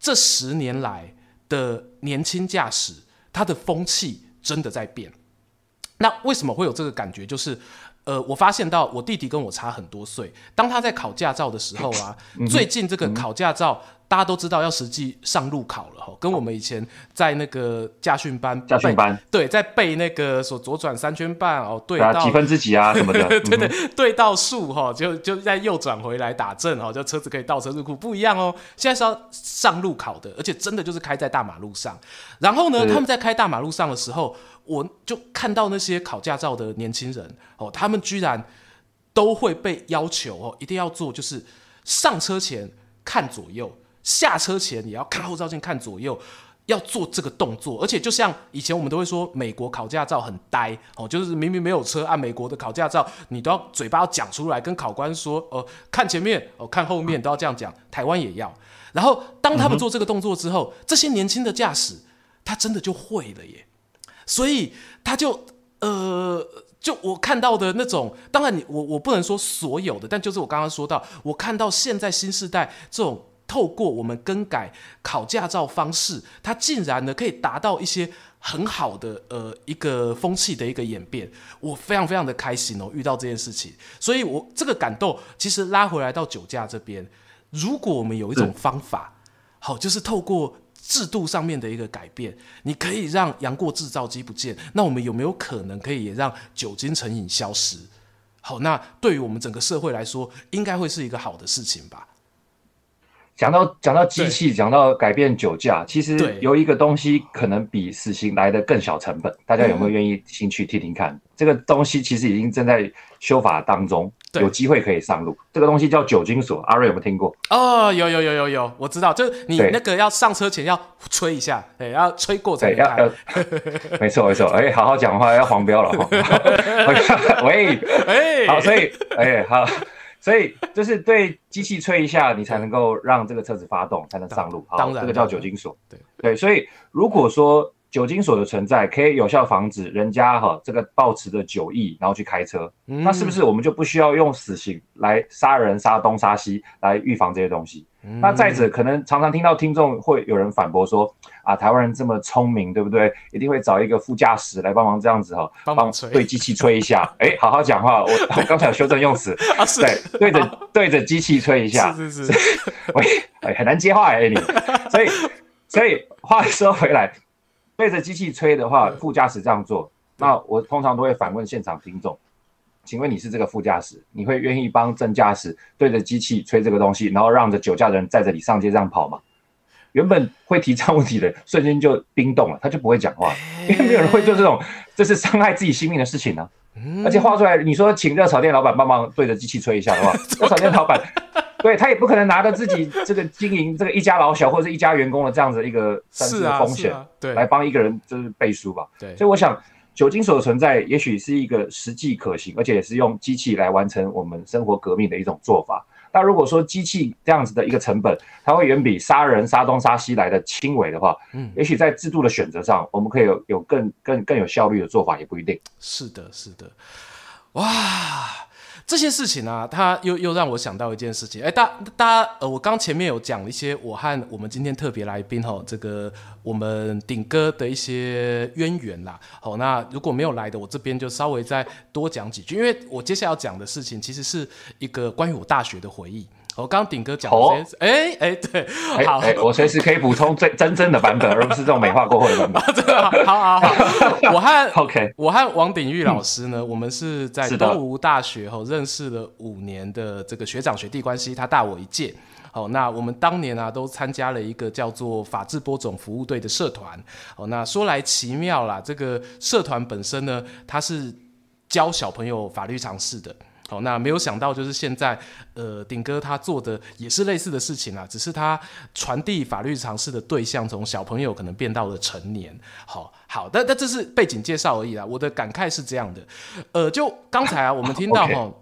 这十年来的年轻驾驶，他的风气真的在变。那为什么会有这个感觉？就是，呃，我发现到我弟弟跟我差很多岁，当他在考驾照的时候啊，最近这个考驾照。大家都知道要实际上路考了哈，跟我们以前在那个驾训班，驾训班对，在背那个所左转三圈半哦，对到几分之几啊 什么的，对对，对，对到数哈，就就在右转回来打正哈，就车子可以倒车入库不一样哦。现在是要上路考的，而且真的就是开在大马路上。然后呢，他们在开大马路上的时候，我就看到那些考驾照的年轻人哦，他们居然都会被要求哦，一定要做，就是上车前看左右。下车前也要看后照镜，看左右，要做这个动作。而且就像以前我们都会说，美国考驾照很呆哦，就是明明没有车，按美国的考驾照，你都要嘴巴要讲出来，跟考官说哦、看前面哦，看后面都要这样讲。台湾也要。然后当他们做这个动作之后，这些年轻的驾驶他真的就会了耶。所以他就呃，就我看到的那种，当然你我我不能说所有的，但就是我刚刚说到，我看到现在新时代这种。透过我们更改考驾照方式，它竟然呢可以达到一些很好的呃一个风气的一个演变，我非常非常的开心哦，遇到这件事情，所以我这个感动其实拉回来到酒驾这边，如果我们有一种方法，好，就是透过制度上面的一个改变，你可以让杨过制造机不见，那我们有没有可能可以也让酒精成瘾消失？好，那对于我们整个社会来说，应该会是一个好的事情吧。讲到讲到机器，讲到改变酒驾，其实有一个东西可能比死刑来的更小成本，大家有没有愿意兴趣听听看？嗯、这个东西其实已经正在修法当中，有机会可以上路。这个东西叫酒精锁，阿瑞有没有听过？哦，有有有有有，我知道，就是你那个要上车前要吹一下，对，要吹过才。要要 没错没错，哎，好好讲话要黄标了哈。喂，哎，好，所以哎好。所以就是对机器吹一下，你才能够让这个车子发动，才能上路。好，当然，这个叫酒精锁。对对，所以如果说酒精锁的存在可以有效防止人家哈这个抱持着酒意，然后去开车，嗯，那是不是我们就不需要用死刑来杀人、杀东、杀西来预防这些东西？嗯、那再者，可能常常听到听众会有人反驳说啊，台湾人这么聪明，对不对？一定会找一个副驾驶来帮忙这样子哈，帮对机器吹一下。哎，好好讲话，我 我刚才有修正用词，啊、对，对着对着机器吹一下，是是是，喂，哎，很难接话哎你，所以所以话说回来，对着机器吹的话，副驾驶这样做，那我通常都会反问现场听众。请问你是这个副驾驶，你会愿意帮正驾驶对着机器吹这个东西，然后让着酒驾的人载着你上街这样跑吗？原本会提这样问题的，瞬间就冰冻了，他就不会讲话，因为没有人会做这种这是伤害自己性命的事情呢、啊。而且画出来，你说请热炒店老板帮忙对着机器吹一下的话，热炒店老板对他也不可能拿着自己这个经营这个一家老小或者是一家员工的这样子一个算是风险，对，来帮一个人就是背书吧。对，所以我想。酒精所的存在，也许是一个实际可行，而且也是用机器来完成我们生活革命的一种做法。那如果说机器这样子的一个成本，它会远比杀人、杀东、杀西来的轻微的话，嗯，也许在制度的选择上，我们可以有有更更更有效率的做法，也不一定。是的，是的。哇！这些事情啊，他又又让我想到一件事情。哎，大大家，呃，我刚前面有讲一些我和我们今天特别来宾哈，这个我们顶哥的一些渊源啦。好，那如果没有来的，我这边就稍微再多讲几句，因为我接下来要讲的事情其实是一个关于我大学的回忆。我刚顶哥讲的这些，哎哎、哦，对，好，欸欸、我随时可以补充最真正的版本，而不是这种美化过后的版本。真的，好好好。我和 OK，我和王鼎玉老师呢，嗯、我们是在东吴大学后认识了五年的这个学长学弟关系，他大我一届。好，那我们当年啊都参加了一个叫做法制播种服务队的社团。好，那说来奇妙啦，这个社团本身呢，它是教小朋友法律常识的。好，那没有想到，就是现在，呃，鼎哥他做的也是类似的事情啊，只是他传递法律常识的对象从小朋友可能变到了成年。好，好，但但这是背景介绍而已啦。我的感慨是这样的，呃，就刚才啊，我们听到 哈、哦，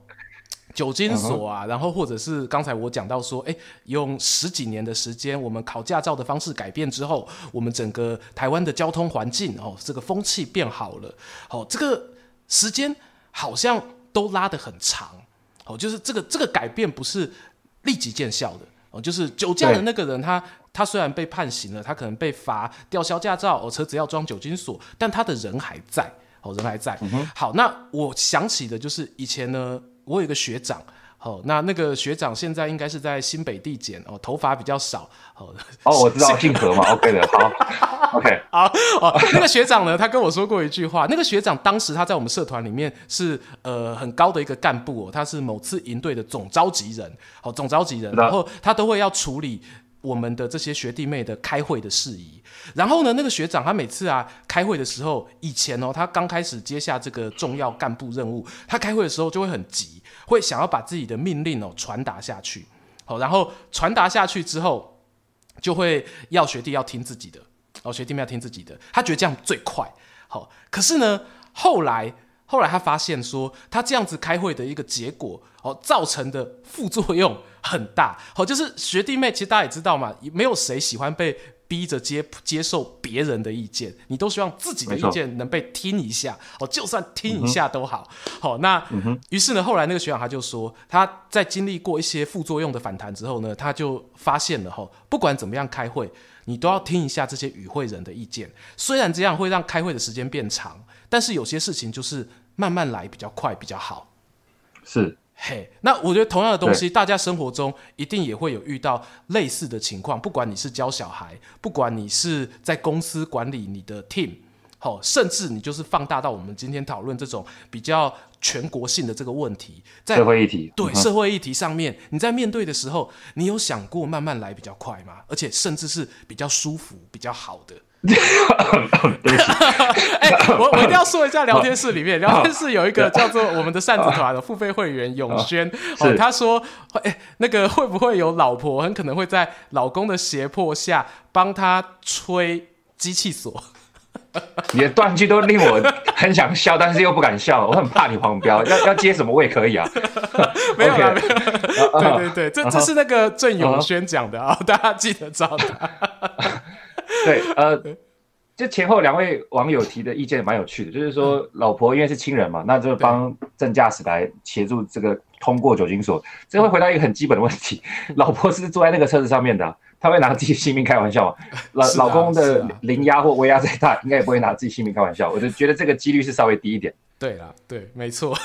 酒精锁啊，然后或者是刚才我讲到说，哎，用十几年的时间，我们考驾照的方式改变之后，我们整个台湾的交通环境哦，这个风气变好了。好，这个时间好像。都拉得很长，哦，就是这个这个改变不是立即见效的哦，就是酒驾的那个人他，他他虽然被判刑了，他可能被罚吊销驾照，哦，车子要装酒精锁，但他的人还在，哦，人还在。嗯、好，那我想起的就是以前呢，我有一个学长。好，那那个学长现在应该是在新北地检哦，头发比较少。哦，哦，我知道 姓何嘛，OK 的，好，OK，好哦。那个学长呢，他跟我说过一句话，那个学长当时他在我们社团里面是呃很高的一个干部哦，他是某次营队的总召集人，好，总召集人，然后他都会要处理我们的这些学弟妹的开会的事宜。然后呢，那个学长他每次啊开会的时候，以前哦，他刚开始接下这个重要干部任务，他开会的时候就会很急。会想要把自己的命令哦传达下去，好，然后传达下去之后，就会要学弟要听自己的，哦，学弟们要听自己的，他觉得这样最快，好，可是呢，后来后来他发现说，他这样子开会的一个结果，哦，造成的副作用很大，好，就是学弟妹其实大家也知道嘛，没有谁喜欢被。逼着接接受别人的意见，你都希望自己的意见能被听一下哦，就算听一下都好。好、嗯，那、嗯、于是呢，后来那个学长他就说，他在经历过一些副作用的反弹之后呢，他就发现了哈，不管怎么样开会，你都要听一下这些与会人的意见。虽然这样会让开会的时间变长，但是有些事情就是慢慢来比较快比较好。是。嘿那我觉得同样的东西，大家生活中一定也会有遇到类似的情况。不管你是教小孩，不管你是在公司管理你的 team，好，甚至你就是放大到我们今天讨论这种比较全国性的这个问题，在社会议题，对社会议题上面，你在面对的时候，你有想过慢慢来比较快吗？而且甚至是比较舒服、比较好的。对不起，哎、欸，我我一定要说一下，聊天室里面，聊天室有一个叫做我们的扇子团的付费会员永轩，哦，他说，哎、欸，那个会不会有老婆很可能会在老公的胁迫下帮他吹机器锁？你的断句都令我很想笑，但是又不敢笑，我很怕你黄标，要要接什么我也可以啊，没有啦，没有，对对对，这这是那个郑永轩讲的啊，大家记得找他。对，呃，就前后两位网友提的意见蛮有趣的，就是说老婆因为是亲人嘛，那就帮正驾驶来协助这个通过酒精锁。这会回答一个很基本的问题：老婆是坐在那个车子上面的，他会拿自己性命开玩笑吗？老 老公的零压或威压再大，应该也不会拿自己性命开玩笑。我就觉得这个几率是稍微低一点。对啦，对，没错。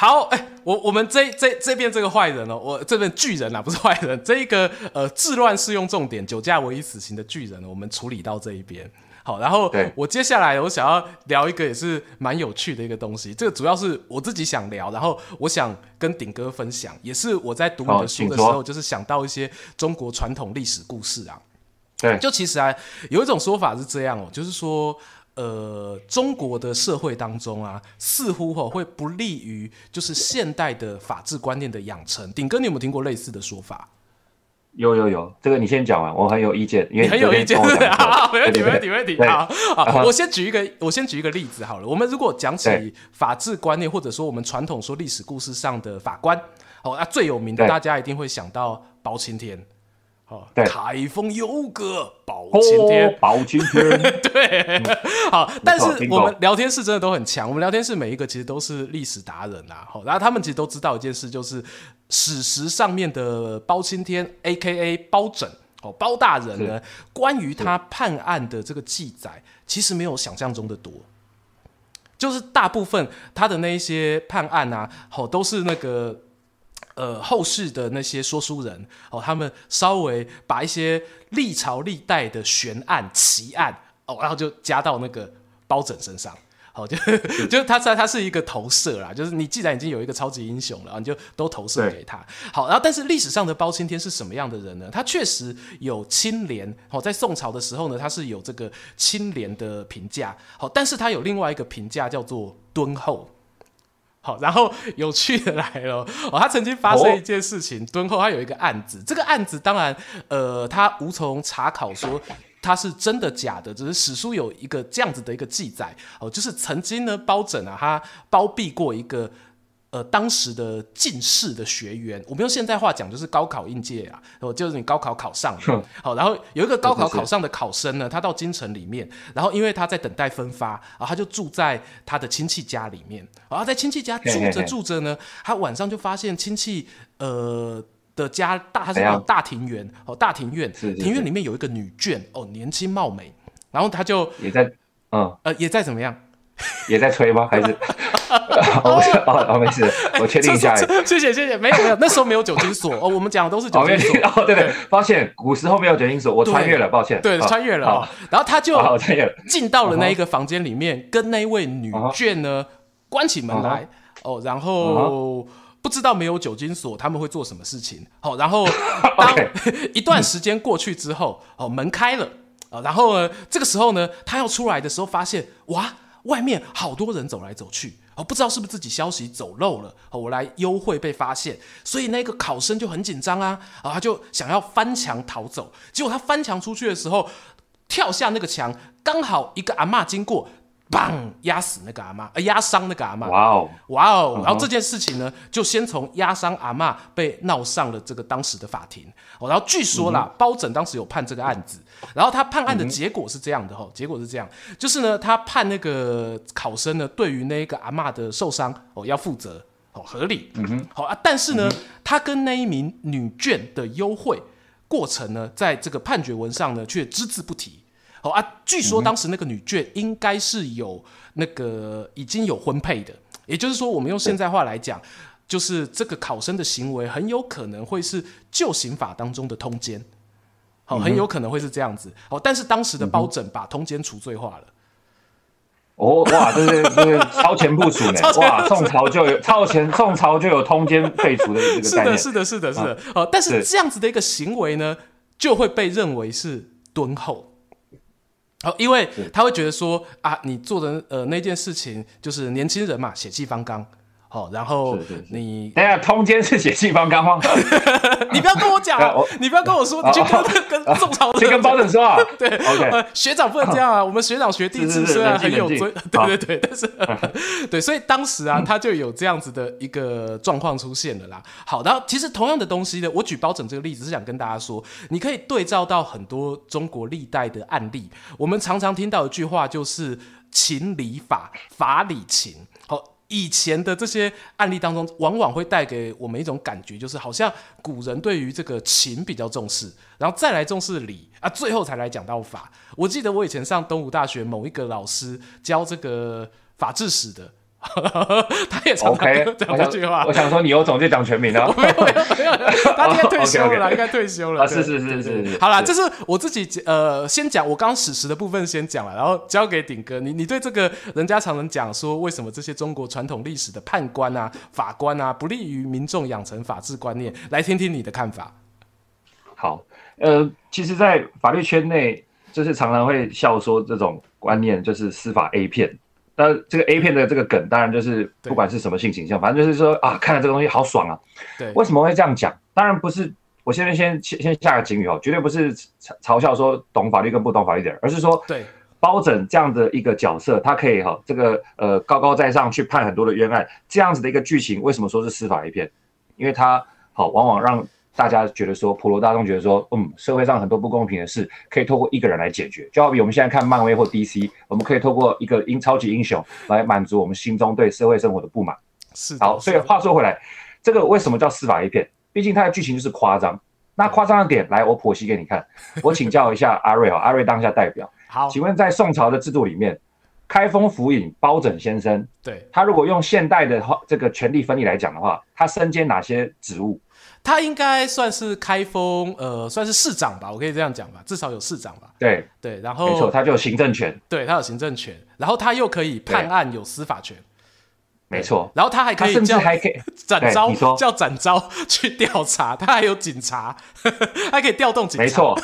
好，哎、欸，我我们这这这边这个坏人哦，我这边巨人啊，不是坏人，这一个呃治乱适用重点，酒驾唯一死刑的巨人，我们处理到这一边。好，然后我接下来我想要聊一个也是蛮有趣的一个东西，这个主要是我自己想聊，然后我想跟顶哥分享，也是我在读你的书的时候，就是想到一些中国传统历史故事啊。对，就其实啊，有一种说法是这样哦，就是说。呃，中国的社会当中啊，似乎哈会不利于就是现代的法治观念的养成。顶哥，你有没有听过类似的说法？有有有，这个你先讲完，我很有意见，因为你很有意见，没问题，没问题，没问题。好，好，我先举一个，我先举一个例子好了。我们如果讲起法治观念，或者说我们传统说历史故事上的法官，哦，那最有名的，大家一定会想到包青天。好，对，凯风优格包青天，包青天，对，嗯、好，但是我们聊天室真的都很强，我们聊天室每一个其实都是历史达人啊，好，然后他们其实都知道一件事，就是史实上面的包青天 （A.K.A. 包拯）哦，包大人呢，关于他判案的这个记载，其实没有想象中的多，就是大部分他的那一些判案啊，好，都是那个。呃，后世的那些说书人哦，他们稍微把一些历朝历代的悬案、奇案哦，然后就加到那个包拯身上，好、哦，就 就他他他是一个投射啦，就是你既然已经有一个超级英雄了，你就都投射给他。好，然后但是历史上的包青天是什么样的人呢？他确实有清廉哦，在宋朝的时候呢，他是有这个清廉的评价，好，但是他有另外一个评价叫做敦厚。好，然后有趣的来了哦，他曾经发生一件事情，敦厚他有一个案子，这个案子当然，呃，他无从查考说他是真的假的，只是史书有一个这样子的一个记载哦，就是曾经呢，包拯啊，他包庇过一个。呃，当时的进士的学员，我们用现代话讲就是高考应届啊，哦，就是你高考考上了，好，然后有一个高考考上的考生呢，他到京城里面，然后因为他在等待分发，然后他就住在他的亲戚家里面，然后在亲戚家住着住着呢，他晚上就发现亲戚呃的家大，他是那种大庭院哦，大庭院，庭院里面有一个女眷哦，年轻貌美，然后他就也在，嗯，呃，也在怎么样？也在吹吗？还是？哦哦，没事，我确定一下。谢谢谢谢，没有没有，那时候没有酒精锁哦，我们讲的都是酒精锁。哦，对对，抱歉，古时候没有酒精锁，我穿越了，抱歉。对，穿越了。然后他就进到了那一个房间里面，跟那位女眷呢关起门来哦，然后不知道没有酒精锁他们会做什么事情。好，然后当一段时间过去之后，哦，门开了啊，然后呢，这个时候呢，他要出来的时候，发现哇。外面好多人走来走去，哦，不知道是不是自己消息走漏了，哦，我来幽会被发现，所以那个考生就很紧张啊，啊，他就想要翻墙逃走，结果他翻墙出去的时候，跳下那个墙，刚好一个阿嬷经过。砰！压死那个阿妈，呃，压伤那个阿妈。哇哦，哇哦！然后这件事情呢，就先从压伤阿妈被闹上了这个当时的法庭。哦，然后据说啦，包拯当时有判这个案子，然后他判案的结果是这样的哈，结果是这样，就是呢，他判那个考生呢，对于那个阿妈的受伤哦要负责哦，合理。嗯哼，好啊，但是呢，他跟那一名女眷的幽会过程呢，在这个判决文上呢，却只字不提。好啊，据说当时那个女眷应该是有那个已经有婚配的，也就是说，我们用现在话来讲，就是这个考生的行为很有可能会是旧刑法当中的通奸，好，很有可能会是这样子。哦，但是当时的包拯把通奸除罪化了。哦，哇，这是这是超前部署呢！哇，宋朝就有超前，宋朝就有通奸废除的这个概念。是的，是的，是的，是的。哦，但是这样子的一个行为呢，就会被认为是敦厚。哦，因为他会觉得说啊，你做的呃那件事情就是年轻人嘛，血气方刚。好，然后你等下通奸是血气方刚吗？你不要跟我讲，你不要跟我说，你去跟跟宋朝，去跟包拯说啊。对，OK，学长不能这样啊，我们学长学弟制虽然很有尊，对对对，但是对，所以当时啊，他就有这样子的一个状况出现了啦。好，然后其实同样的东西呢，我举包拯这个例子是想跟大家说，你可以对照到很多中国历代的案例，我们常常听到一句话就是情理法，法理情。好。以前的这些案例当中，往往会带给我们一种感觉，就是好像古人对于这个情比较重视，然后再来重视理啊，最后才来讲到法。我记得我以前上东吴大学某一个老师教这个法制史的。他也常常讲这句话。我想说，你有种就讲全名啊。没有没有 他应该退休了，应该退休了。是是是是。好了，这是我自己呃，先讲我刚刚史实的部分先讲了，然后交给顶哥。你你对这个人家常常讲说，为什么这些中国传统历史的判官啊、法官啊，不利于民众养成法治观念？来听听你的看法。好，呃，其实，在法律圈内，就是常常会笑说这种观念就是司法 A 片。那这个 A 片的这个梗，当然就是不管是什么性倾向，反正就是说啊，看了这个东西好爽啊。对，为什么会这样讲？当然不是，我现在先先先下个警语哦，绝对不是嘲嘲笑说懂法律跟不懂法律的人，而是说，对包拯这样的一个角色，他可以哈这个呃高高在上去判很多的冤案，这样子的一个剧情，为什么说是司法 A 片？因为他好往往让大家觉得说，普罗大众觉得说，嗯，社会上很多不公平的事可以透过一个人来解决，就好比我们现在看漫威或 DC，我们可以透过一个英超级英雄来满足我们心中对社会生活的不满。是好，所以话说回来，这个为什么叫司法 A 片？毕竟它的剧情就是夸张。那夸张的点，来我剖析给你看。我请教一下阿瑞啊，阿瑞当下代表。好，请问在宋朝的制度里面，开封府尹包拯先生，对，他如果用现代的话，这个权力分立来讲的话，他身兼哪些职务？他应该算是开封，呃，算是市长吧，我可以这样讲吧，至少有市长吧。对对，然后没错，他就有行政权。对，他有行政权，然后他又可以判案，有司法权。没错，然后他还可以至还可以 展昭，叫展昭 去调查，他还有警察，还可以调动警察。没错，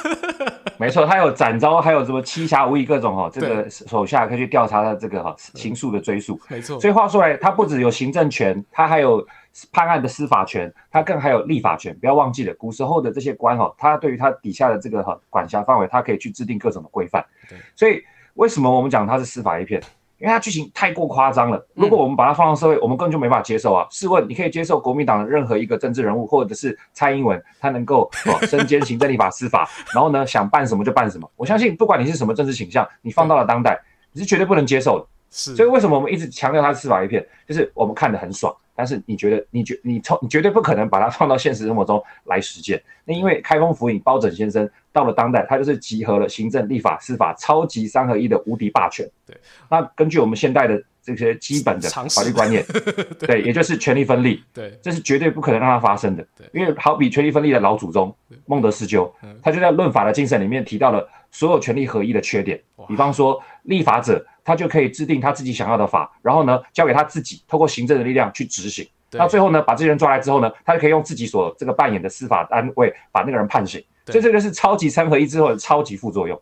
没错，他有展昭，还有什么七侠五义各种哈，这个手下可以去调查他这个哈刑诉的追诉。没错，所以话说来，他不只有行政权，他还有判案的司法权，他更还有立法权。不要忘记了，古时候的这些官哈，他对于他底下的这个哈管辖范围，他可以去制定各种的规范。对，所以为什么我们讲他是司法一片？因为它剧情太过夸张了，如果我们把它放到社会，我们根本就没法接受啊！试问，你可以接受国民党的任何一个政治人物，或者是蔡英文，他能够哦身兼行政、立法、司法，然后呢想办什么就办什么？我相信，不管你是什么政治倾向，你放到了当代，你是绝对不能接受的。是，所以为什么我们一直强调他是司法一片？就是我们看得很爽，但是你觉得，你绝你从你绝对不可能把它放到现实生活中来实践。那因为开封府尹包拯先生到了当代，他就是集合了行政、立法、司法超级三合一的无敌霸权。对，那根据我们现代的这些基本的法律观念，对，对，也就是权力分立，对，这是绝对不可能让它发生的。对，因为好比权力分立的老祖宗孟德斯鸠，他就在论法的精神里面提到了所有权力合一的缺点，比方说立法者。他就可以制定他自己想要的法，然后呢，交给他自己，透过行政的力量去执行。那最后呢，把这些人抓来之后呢，他就可以用自己所这个扮演的司法单位把那个人判刑。所以这个是超级三合一之后的超级副作用。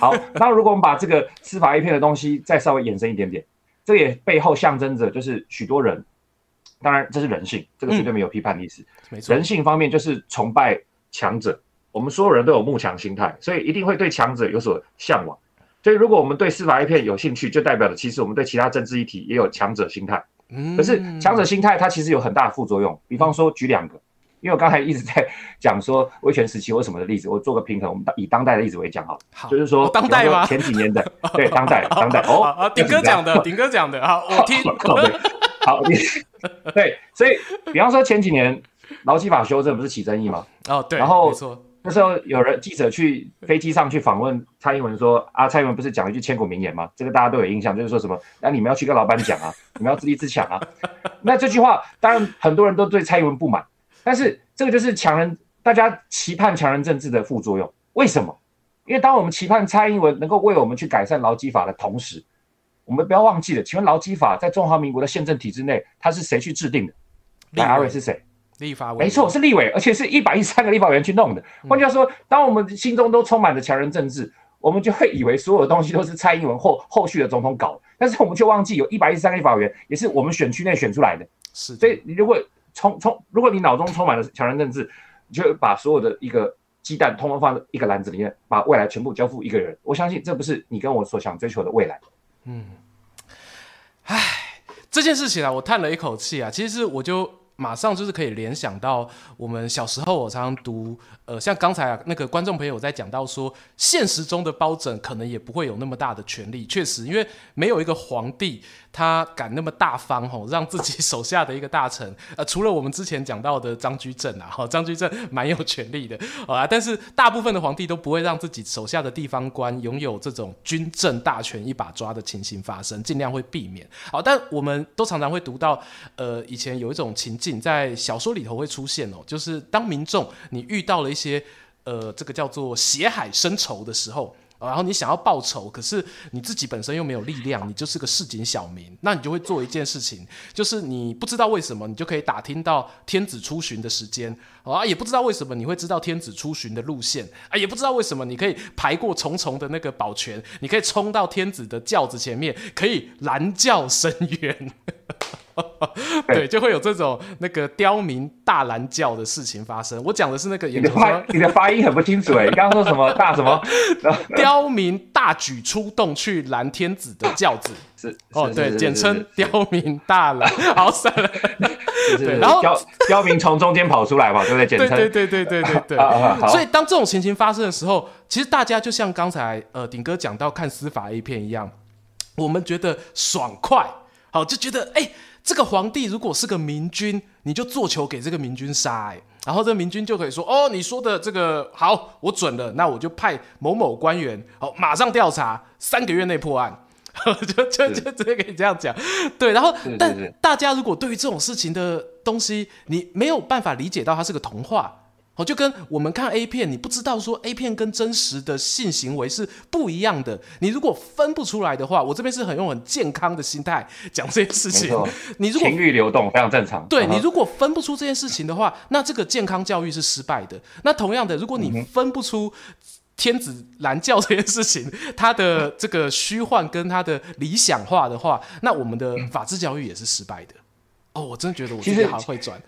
好，那如果我们把这个司法 A 片的东西再稍微延伸一点点，这也背后象征着就是许多人，当然这是人性，这个绝对没有批判的意思。人性方面就是崇拜强者，我们所有人都有慕强心态，所以一定会对强者有所向往。所以，如果我们对司法 A 片有兴趣，就代表了其实我们对其他政治议题也有强者心态。可是强者心态它其实有很大的副作用。比方说，举两个，因为我刚才一直在 讲说威权时期或什么的例子，我做个平衡。我们以当代的例子为讲好，好，就是说当代吗？前几年的 对当代当代 哦，鼎哥讲的，鼎哥讲的，好，我听。好，对，所以比方说前几年劳基法修正不是起争议吗？哦，对，然后。那时候有人记者去飞机上去访问蔡英文说啊，蔡英文不是讲一句千古名言吗？这个大家都有印象，就是说什么，那、啊、你们要去跟老板讲啊，你们要自立自强啊。那这句话当然很多人都对蔡英文不满，但是这个就是强人，大家期盼强人政治的副作用。为什么？因为当我们期盼蔡英文能够为我们去改善劳基法的同时，我们不要忘记了，请问劳基法在中华民国的宪政体制内，它是谁去制定的？那阿瑞是谁？立法委员，没错，是立委，而且是一百一十三个立法委员去弄的。换句话说，当我们心中都充满着强人政治，我们就会以为所有的东西都是蔡英文后后续的总统搞，但是我们却忘记有一百一十三个立法委员也是我们选区内选出来的。是，所以你如果充充，如果你脑中充满了强人政治，你就把所有的一个鸡蛋通通放在一个篮子里面，把未来全部交付一个人。我相信这不是你跟我所想追求的未来。嗯，唉，这件事情啊，我叹了一口气啊，其实我就。马上就是可以联想到我们小时候，我常常读，呃，像刚才啊那个观众朋友在讲到说，现实中的包拯可能也不会有那么大的权力。确实，因为没有一个皇帝他敢那么大方吼，让自己手下的一个大臣，呃，除了我们之前讲到的张居正啊，哈，张居正蛮有权力的啊，但是大部分的皇帝都不会让自己手下的地方官拥有这种军政大权一把抓的情形发生，尽量会避免。好，但我们都常常会读到，呃，以前有一种情。在小说里头会出现哦，就是当民众你遇到了一些呃，这个叫做血海深仇的时候。然后你想要报仇，可是你自己本身又没有力量，你就是个市井小民，那你就会做一件事情，就是你不知道为什么，你就可以打听到天子出巡的时间啊，也不知道为什么你会知道天子出巡的路线啊，也不知道为什么你可以排过重重的那个保全，你可以冲到天子的轿子前面，可以拦轿申冤。对，就会有这种那个刁民大拦轿的事情发生。我讲的是那个，你的发你的发音很不清楚哎，你刚刚说什么大什么？刁民大举出动去拦天子的轿子，是哦，对，简称刁民大拦。好，算了。对，然后刁刁民从中间跑出来嘛，对不对？简称对对对对对对对。所以当这种情形发生的时候，其实大家就像刚才呃顶哥讲到看司法 A 片一样，我们觉得爽快，好就觉得哎。这个皇帝如果是个明君，你就做球给这个明君杀，哎，然后这个明君就可以说，哦，你说的这个好，我准了，那我就派某某官员，好，马上调查，三个月内破案，就就就直接可以这样讲，对，然后但大家如果对于这种事情的东西，你没有办法理解到它是个童话。哦，就跟我们看 A 片，你不知道说 A 片跟真实的性行为是不一样的。你如果分不出来的话，我这边是很用很健康的心态讲这件事情。你如果情欲流动非常正常。对，你如果分不出这件事情的话，那这个健康教育是失败的。那同样的，如果你分不出天子蓝教这件事情，它的这个虚幻跟它的理想化的话，那我们的法治教育也是失败的。哦，我真的觉得我今天好会转。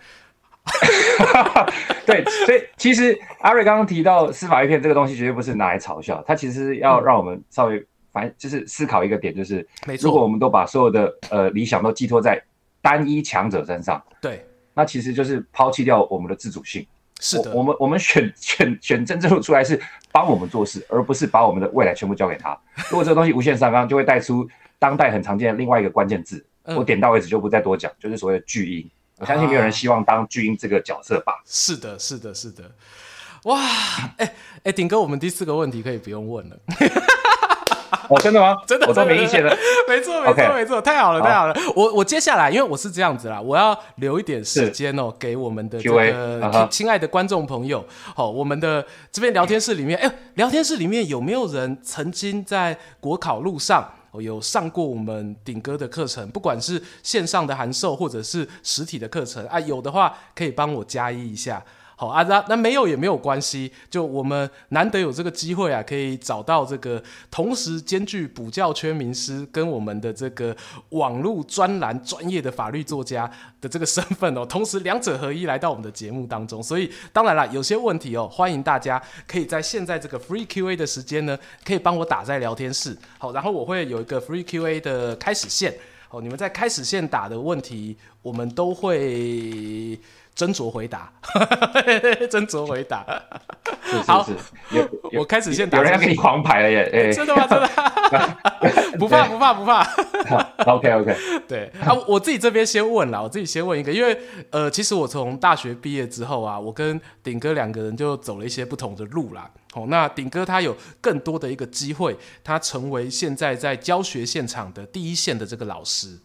对，所以其实阿瑞刚刚提到司法一片这个东西，绝对不是拿来嘲笑，它其实要让我们稍微反正就是思考一个点，就是如果我们都把所有的呃理想都寄托在单一强者身上，对，那其实就是抛弃掉我们的自主性。是的，我，我们我们选选选政治出来是帮我们做事，而不是把我们的未来全部交给他。如果这个东西无限上纲，就会带出当代很常见的另外一个关键字，我点到为止就不再多讲，就是所谓的巨婴。我相信没有人希望当巨婴这个角色吧？啊、是的，是的，是的。哇，哎哎，鼎哥，我们第四个问题可以不用问了。哦，真的吗？真的，我都没意见了。没错，没错，没错，太好了，太好了。我我接下来，因为我是这样子啦，我要留一点时间哦，给我们的这个亲爱的观众朋友。好，我们的这边聊天室里面，哎，聊天室里面有没有人曾经在国考路上？有上过我们顶哥的课程，不管是线上的函授或者是实体的课程啊，有的话可以帮我加一一下。好啊，那那没有也没有关系，就我们难得有这个机会啊，可以找到这个同时兼具补教圈名师跟我们的这个网络专栏专业的法律作家的这个身份哦，同时两者合一来到我们的节目当中，所以当然了，有些问题哦，欢迎大家可以在现在这个 free Q&A 的时间呢，可以帮我打在聊天室，好，然后我会有一个 free Q&A 的开始线，好，你们在开始线打的问题，我们都会。斟酌回答，斟酌回答。好，有我开始先打。有人要给你狂排了耶！哎，真的吗？真的？不怕不怕不怕。OK OK。对啊，我自己这边先问了，我自己先问一个，因为呃，其实我从大学毕业之后啊，我跟鼎哥两个人就走了一些不同的路啦。哦，那鼎哥他有更多的一个机会，他成为现在在教学现场的第一线的这个老师。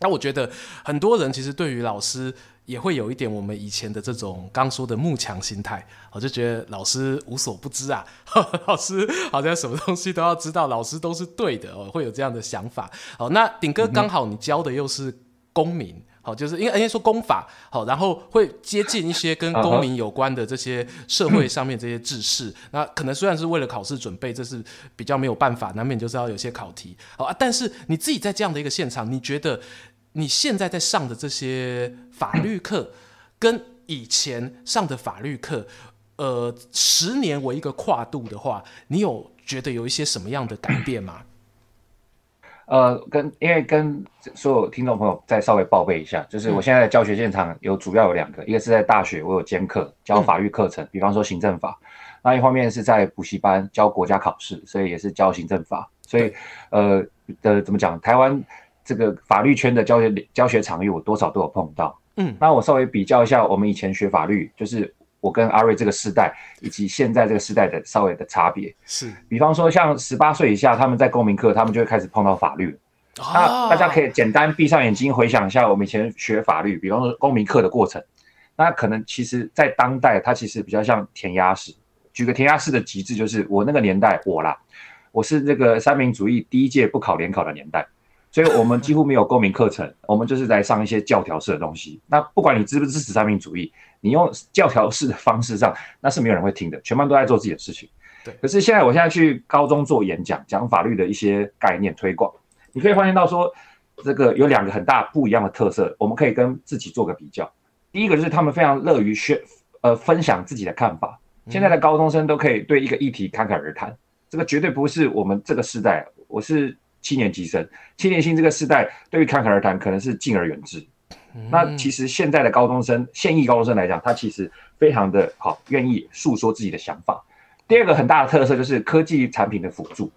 那我觉得很多人其实对于老师。也会有一点我们以前的这种刚说的慕强心态，我就觉得老师无所不知啊，老师好像什么东西都要知道，老师都是对的哦，会有这样的想法。好，那鼎哥刚好你教的又是公民，好，就是应该应该说公法，好，然后会接近一些跟公民 有关的这些社会上面这些知识。那可能虽然是为了考试准备，这是比较没有办法，难免就是要有些考题。好啊，但是你自己在这样的一个现场，你觉得？你现在在上的这些法律课，跟以前上的法律课，呃，十年为一个跨度的话，你有觉得有一些什么样的改变吗？呃，跟因为跟所有听众朋友再稍微报备一下，就是我现在的教学现场有主要有两个，嗯、一个是在大学我有兼课教法律课程，嗯、比方说行政法；那一方面是在补习班教国家考试，所以也是教行政法。所以，呃的怎么讲，台湾。这个法律圈的教学教学场域，我多少都有碰到。嗯，那我稍微比较一下，我们以前学法律，就是我跟阿瑞这个世代，以及现在这个世代的稍微的差别。是，比方说像十八岁以下，他们在公民课，他们就会开始碰到法律。哦，那大家可以简单闭上眼睛回想一下，我们以前学法律，比方说公民课的过程。那可能其实，在当代，它其实比较像填鸭式。举个填鸭式的极致，就是我那个年代，我啦，我是这个三民主义第一届不考联考的年代。所以我们几乎没有公民课程，我们就是在上一些教条式的东西。那不管你支不支持三民主义，你用教条式的方式上，那是没有人会听的，全班都在做自己的事情。对。可是现在，我现在去高中做演讲，讲法律的一些概念推广，你可以发现到说，这个有两个很大不一样的特色，我们可以跟自己做个比较。第一个就是他们非常乐于学呃分享自己的看法。现在的高中生都可以对一个议题侃侃而谈，这个绝对不是我们这个时代。我是七年级生，七年级这个时代对于侃侃而谈可能是敬而远之。那其实现在的高中生，现役高中生来讲，他其实非常的好，愿意诉说自己的想法。第二个很大的特色就是科技产品的辅助，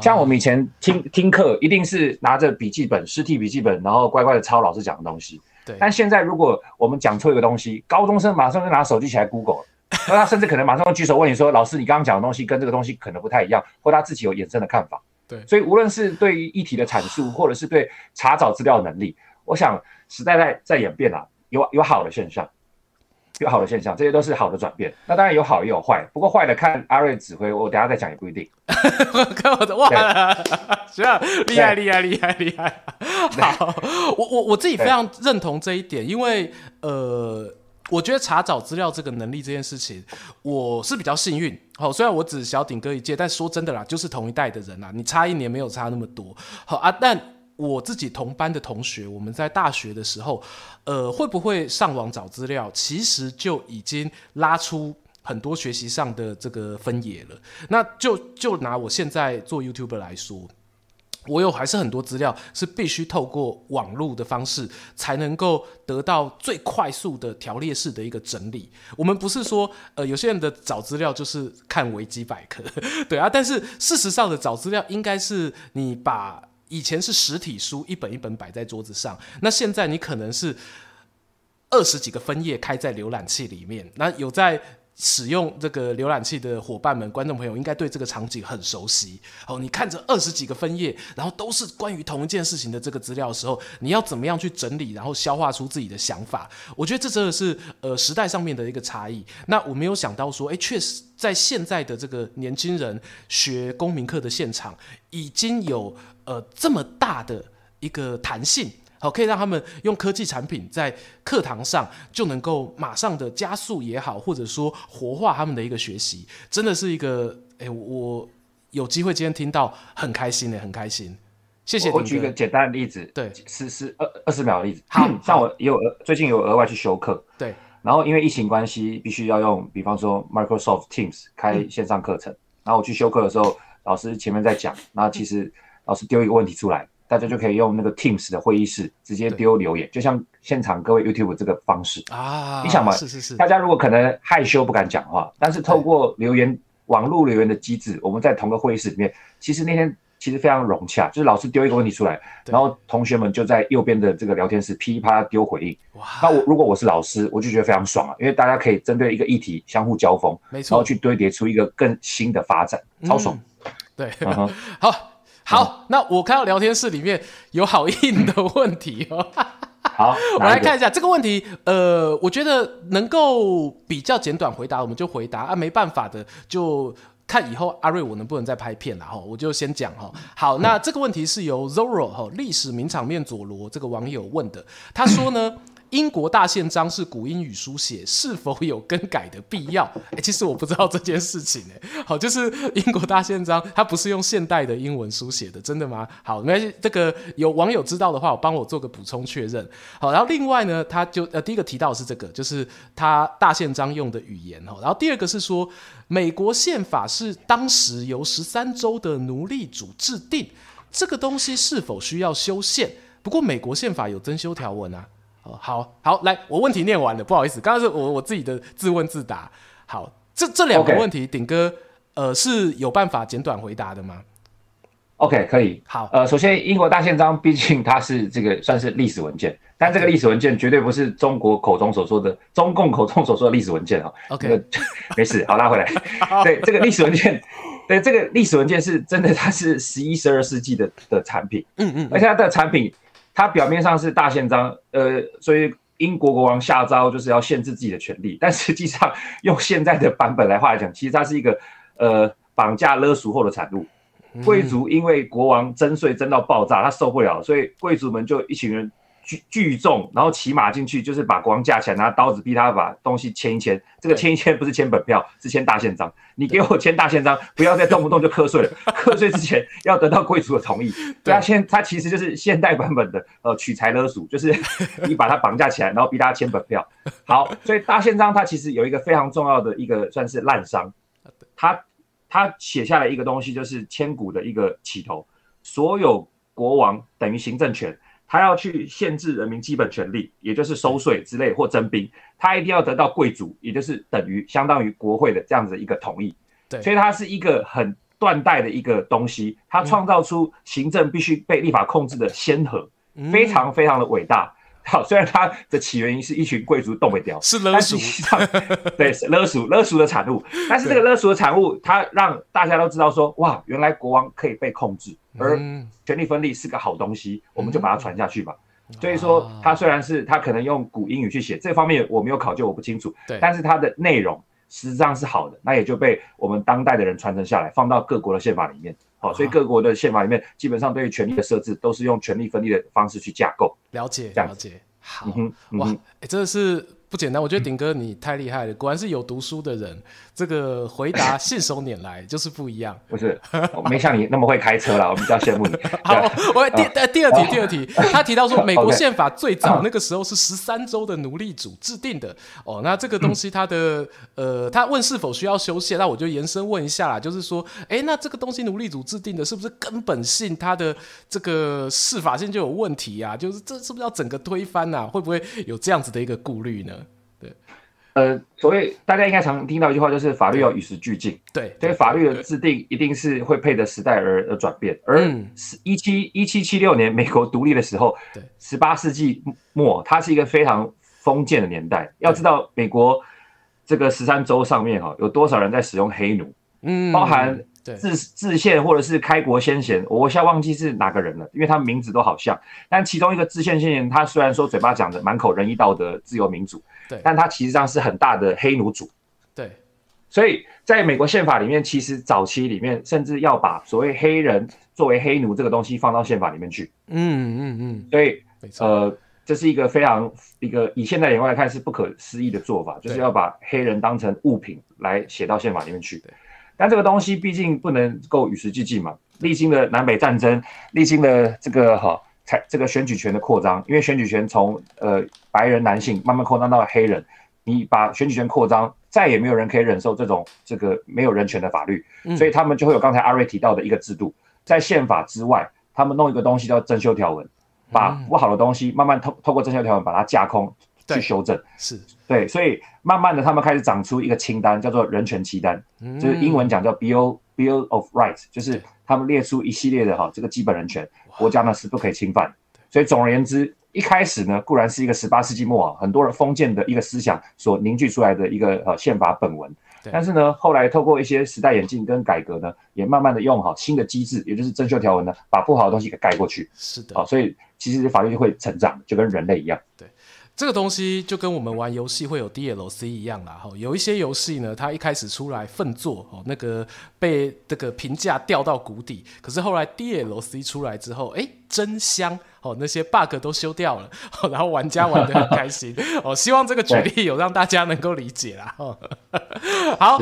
像我们以前听听课，一定是拿着笔记本、实体笔记本，然后乖乖的抄老师讲的东西。对。但现在如果我们讲错一个东西，高中生马上就拿手机起来 Google，那他甚至可能马上会举手问你说：“老师，你刚刚讲的东西跟这个东西可能不太一样，或他自己有衍生的看法。”对。所以无论是对于议题的阐述，或者是对查找资料的能力，我想。时代在在演变啊，有有好的现象，有好的现象，这些都是好的转变。那当然有好也有坏，不过坏的看阿瑞指挥，我等下再讲也不一定。看我的哇，行，厉害厉害厉害厉害。好，我我我自己非常认同这一点，因为呃，我觉得查找资料这个能力这件事情，我是比较幸运。好，虽然我只小顶哥一届，但说真的啦，就是同一代的人啦，你差一年没有差那么多。好啊，但。我自己同班的同学，我们在大学的时候，呃，会不会上网找资料，其实就已经拉出很多学习上的这个分野了。那就就拿我现在做 YouTuber 来说，我有还是很多资料是必须透过网络的方式才能够得到最快速的条列式的一个整理。我们不是说，呃，有些人的找资料就是看维基百科，对啊，但是事实上的找资料应该是你把。以前是实体书一本一本摆在桌子上，那现在你可能是二十几个分页开在浏览器里面。那有在使用这个浏览器的伙伴们、观众朋友，应该对这个场景很熟悉。哦，你看着二十几个分页，然后都是关于同一件事情的这个资料的时候，你要怎么样去整理，然后消化出自己的想法？我觉得这真的是呃时代上面的一个差异。那我没有想到说，诶，确实在现在的这个年轻人学公民课的现场，已经有。呃，这么大的一个弹性，好，可以让他们用科技产品在课堂上就能够马上的加速也好，或者说活化他们的一个学习，真的是一个，哎，我有机会今天听到，很开心呢，很开心。谢谢。我举一个简单的例子，对，是是二二十秒的例子。好，像我也有最近有额外去修课，对，然后因为疫情关系，必须要用，比方说 Microsoft Teams 开线上课程，嗯、然后我去修课的时候，老师前面在讲，那其实。老师丢一个问题出来，大家就可以用那个 Teams 的会议室直接丢留言，就像现场各位 YouTube 这个方式啊。你想嘛，是是是，大家如果可能害羞不敢讲话，但是透过留言网络留言的机制，我们在同个会议室里面，其实那天其实非常融洽。就是老师丢一个问题出来，然后同学们就在右边的这个聊天室噼里啪啦丢回应。哇！那我如果我是老师，我就觉得非常爽啊，因为大家可以针对一个议题相互交锋，没错，然后去堆叠出一个更新的发展，超爽。嗯、对，好。好，那我看到聊天室里面有好硬的问题哦。好，我来看一下这个问题。呃，我觉得能够比较简短回答，我们就回答啊。没办法的，就看以后阿瑞我能不能再拍片了哈。我就先讲哈。好，那这个问题是由 Zoro 哈历史名场面佐罗这个网友问的。他说呢。英国大宪章是古英语书写，是否有更改的必要？哎、其实我不知道这件事情。哎，好，就是英国大宪章它不是用现代的英文书写的，真的吗？好，没关系，这个有网友知道的话，我帮我做个补充确认。好，然后另外呢，他就呃第一个提到的是这个，就是他大宪章用的语言哈。然后第二个是说，美国宪法是当时由十三州的奴隶主制定，这个东西是否需要修宪？不过美国宪法有增修条文啊。哦，好好来，我问题念完了，不好意思，刚刚是我我自己的自问自答。好，这这两个问题，鼎.哥，呃，是有办法简短回答的吗？OK，可以。好，呃，首先，英国大宪章毕竟它是这个算是历史文件，但这个历史文件绝对不是中国口中所说的中共口中所说的历史文件啊。OK，、这个、没事，好拉回来。对，这个历史文件，对这个历史文件是真的，它是十一、十二世纪的的产品。嗯嗯，而且它的产品。它表面上是大宪章，呃，所以英国国王下诏就是要限制自己的权利，但实际上 用现在的版本来话来讲，其实它是一个呃绑架勒赎后的产物。贵族因为国王征税征到爆炸，他受不了，所以贵族们就一群人聚聚众，然后骑马进去，就是把国王架起来，拿刀子逼他把东西签一签。这个签一签不是签本票，是签大宪章。你给我签大宪章，不要再动不动就瞌睡了。瞌睡之前要得到贵族的同意。对啊，现他其实就是现代版本的呃取财勒索，就是你把他绑架起来，然后逼他签本票。好，所以大宪章它其实有一个非常重要的一个算是滥觞，他他写下来一个东西，就是千古的一个起头。所有国王等于行政权，他要去限制人民基本权利，也就是收税之类或征兵，他一定要得到贵族，也就是等于相当于国会的这样子一个同意。对，所以它是一个很断代的一个东西，它创造出行政必须被立法控制的先河，嗯、非常非常的伟大。好，虽然它的起源于是一群贵族动不掉，是勒俗，对，是勒俗勒俗的产物。但是这个勒俗的产物，它让大家都知道说，哇，原来国王可以被控制，而权力分立是个好东西，我们就把它传下去吧。嗯、所以说，它虽然是它可能用古英语去写，这方面我没有考究，我不清楚。对，但是它的内容实际上是好的，那也就被我们当代的人传承下来，放到各国的宪法里面。好，所以各国的宪法里面基本上对于权力的设置都是用权力分立的方式去架构。了解，了解。好，嗯嗯、哇，哎，真的是不简单。我觉得鼎哥你太厉害了，果然是有读书的人。这个回答 信手拈来就是不一样，不是，我没像你那么会开车啦，我比较羡慕你。好，我第呃 第二题，第二题，他提到说，美国宪法最早那个时候是十三州的奴隶主制定的。哦，那这个东西它的呃，他问是否需要修宪，那我就延伸问一下啦，就是说，哎，那这个东西奴隶主制定的，是不是根本性它的这个适法性就有问题啊？就是这是不是要整个推翻啊？会不会有这样子的一个顾虑呢？呃，所谓大家应该常听到一句话，就是法律要与时俱进。对，所以法律的制定一定是会配着时代而而转变。而一七一七七六年美国独立的时候，十八世纪末，它是一个非常封建的年代。要知道，美国这个十三州上面哈，有多少人在使用黑奴？嗯，包含。对，制制宪或者是开国先贤，我现在忘记是哪个人了，因为他们名字都好像。但其中一个自宪先贤，他虽然说嘴巴讲的满口仁义道德、自由民主，对，但他其实上是很大的黑奴主。对，所以在美国宪法里面，其实早期里面甚至要把所谓黑人作为黑奴这个东西放到宪法里面去。嗯嗯嗯。所以呃，这是一个非常一个以现代眼光来看是不可思议的做法，就是要把黑人当成物品来写到宪法里面去。但这个东西毕竟不能够与时俱进嘛，历经了南北战争，历经了这个哈，才这个选举权的扩张，因为选举权从呃白人男性慢慢扩张到黑人，你把选举权扩张，再也没有人可以忍受这种这个没有人权的法律，所以他们就会有刚才阿瑞提到的一个制度，在宪法之外，他们弄一个东西叫增修条文，把不好的东西慢慢透透过增修条文把它架空。去修正是。对，所以慢慢的他们开始长出一个清单，叫做人权清单，嗯、就是英文讲叫 Bill Bill of Rights，就是他们列出一系列的哈这个基本人权，国家呢是不可以侵犯。所以总而言之，一开始呢固然是一个十八世纪末啊，很多人封建的一个思想所凝聚出来的一个呃宪法本文，但是呢后来透过一些时代演进跟改革呢，也慢慢的用好新的机制，也就是增修条文呢，把不好的东西给盖过去。是的，啊，所以其实法律就会成长，就跟人类一样。对。这个东西就跟我们玩游戏会有 DLC 一样啦，哈，有一些游戏呢，它一开始出来粪作，哦，那个被这个评价掉到谷底，可是后来 DLC 出来之后，哎，真香。哦，那些 bug 都修掉了，哦，然后玩家玩的很开心。哦，希望这个举例有让大家能够理解啦。哦，好，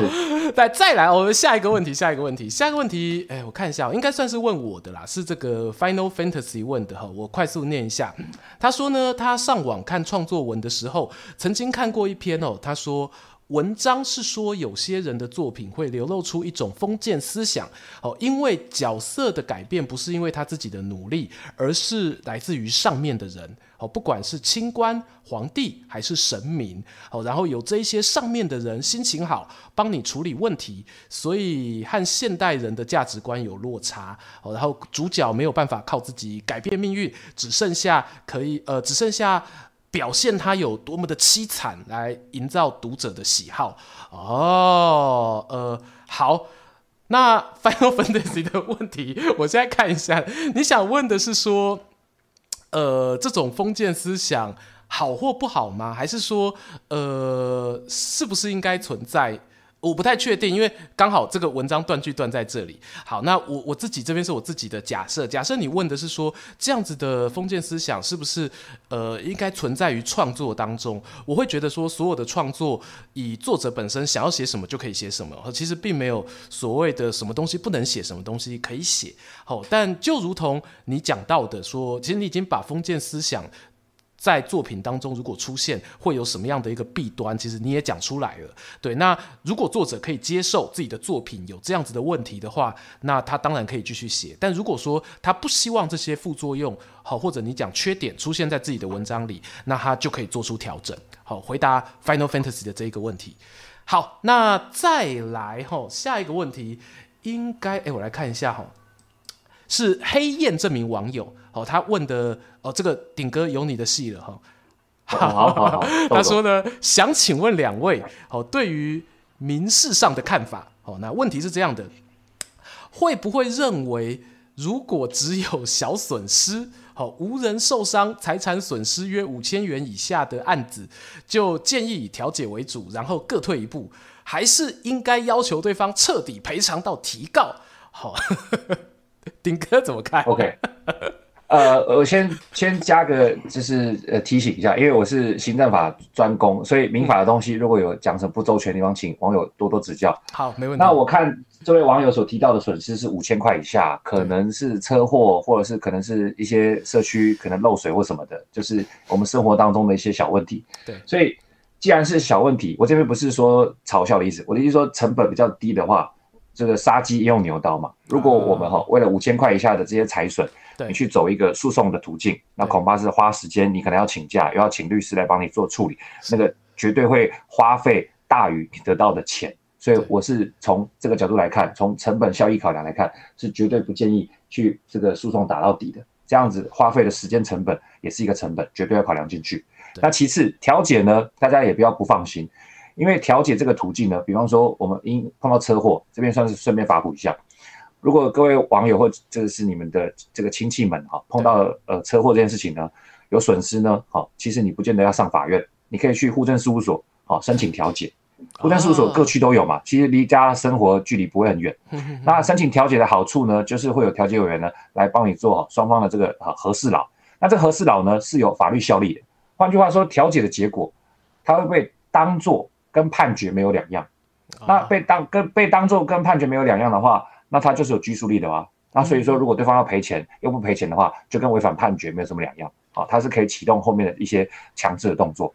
再再来，我们下一个问题，下一个问题，下一个问题，哎，我看一下，应该算是问我的啦，是这个 Final Fantasy 问的哈，我快速念一下。他说呢，他上网看创作文的时候，曾经看过一篇哦，他说。文章是说，有些人的作品会流露出一种封建思想，哦，因为角色的改变不是因为他自己的努力，而是来自于上面的人，哦，不管是清官、皇帝还是神明，哦，然后有这一些上面的人心情好，帮你处理问题，所以和现代人的价值观有落差，哦，然后主角没有办法靠自己改变命运，只剩下可以，呃，只剩下。表现他有多么的凄惨，来营造读者的喜好哦。呃，好，那 Final Fantasy 的问题，我现在看一下。你想问的是说，呃，这种封建思想好或不好吗？还是说，呃，是不是应该存在？我不太确定，因为刚好这个文章断句断在这里。好，那我我自己这边是我自己的假设。假设你问的是说，这样子的封建思想是不是呃应该存在于创作当中？我会觉得说，所有的创作以作者本身想要写什么就可以写什么，其实并没有所谓的什么东西不能写，什么东西可以写。好，但就如同你讲到的说，其实你已经把封建思想。在作品当中，如果出现会有什么样的一个弊端，其实你也讲出来了。对，那如果作者可以接受自己的作品有这样子的问题的话，那他当然可以继续写。但如果说他不希望这些副作用，好，或者你讲缺点出现在自己的文章里，那他就可以做出调整。好，回答 Final Fantasy 的这一个问题。好，那再来哈，下一个问题应该，哎，我来看一下哈，是黑燕这名网友。哦，他问的哦，这个顶哥有你的戏了哈。好好好，好，他说呢，想请问两位哦，对于民事上的看法哦，那问题是这样的，会不会认为如果只有小损失，哦，无人受伤，财产损失约五千元以下的案子，就建议以调解为主，然后各退一步，还是应该要求对方彻底赔偿到提告？好，鼎哥怎么看？OK。呃，我先先加个，就是呃提醒一下，因为我是行政法专攻，所以民法的东西如果有讲成不周全的地方，请网友多多指教。好，没问题。那我看这位网友所提到的损失是五千块以下，可能是车祸，或者是可能是一些社区可能漏水或什么的，就是我们生活当中的一些小问题。对，所以既然是小问题，我这边不是说嘲笑的意思，我的意思说成本比较低的话，这个杀鸡用牛刀嘛。如果我们哈为了五千块以下的这些财损。你去走一个诉讼的途径，那恐怕是花时间，你可能要请假，又要请律师来帮你做处理，那个绝对会花费大于你得到的钱。所以我是从这个角度来看，从成本效益考量来看，是绝对不建议去这个诉讼打到底的。这样子花费的时间成本也是一个成本，绝对要考量进去。那其次调解呢，大家也不要不放心，因为调解这个途径呢，比方说我们因碰到车祸，这边算是顺便发布一下。如果各位网友或这个是你们的这个亲戚们哈，碰到呃车祸这件事情呢，有损失呢，好，其实你不见得要上法院，你可以去户政事务所好申请调解。户政事务所各区都有嘛，其实离家生活距离不会很远。那申请调解的好处呢，就是会有调解委员呢来帮你做好双方的这个啊和事佬。那这和事佬呢是有法律效力的。换句话说，调解的结果，它会被当作跟判决没有两样。那被当跟被当做跟判决没有两样的话。那他就是有拘束力的嘛，那所以说，如果对方要赔钱又不赔钱的话，就跟违反判决没有什么两样。好，他是可以启动后面的一些强制的动作。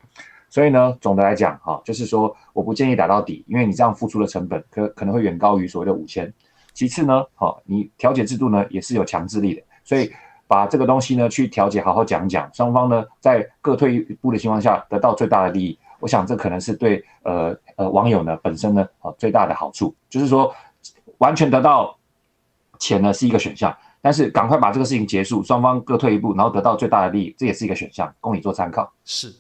所以呢，总的来讲，哈，就是说，我不建议打到底，因为你这样付出的成本可可能会远高于所谓的五千。其次呢，好，你调解制度呢也是有强制力的，所以把这个东西呢去调解，好好讲讲，双方呢在各退一步的情况下得到最大的利益，我想这可能是对呃呃网友呢本身呢啊最大的好处，就是说。完全得到钱呢是一个选项，但是赶快把这个事情结束，双方各退一步，然后得到最大的利益，这也是一个选项，供你做参考。是，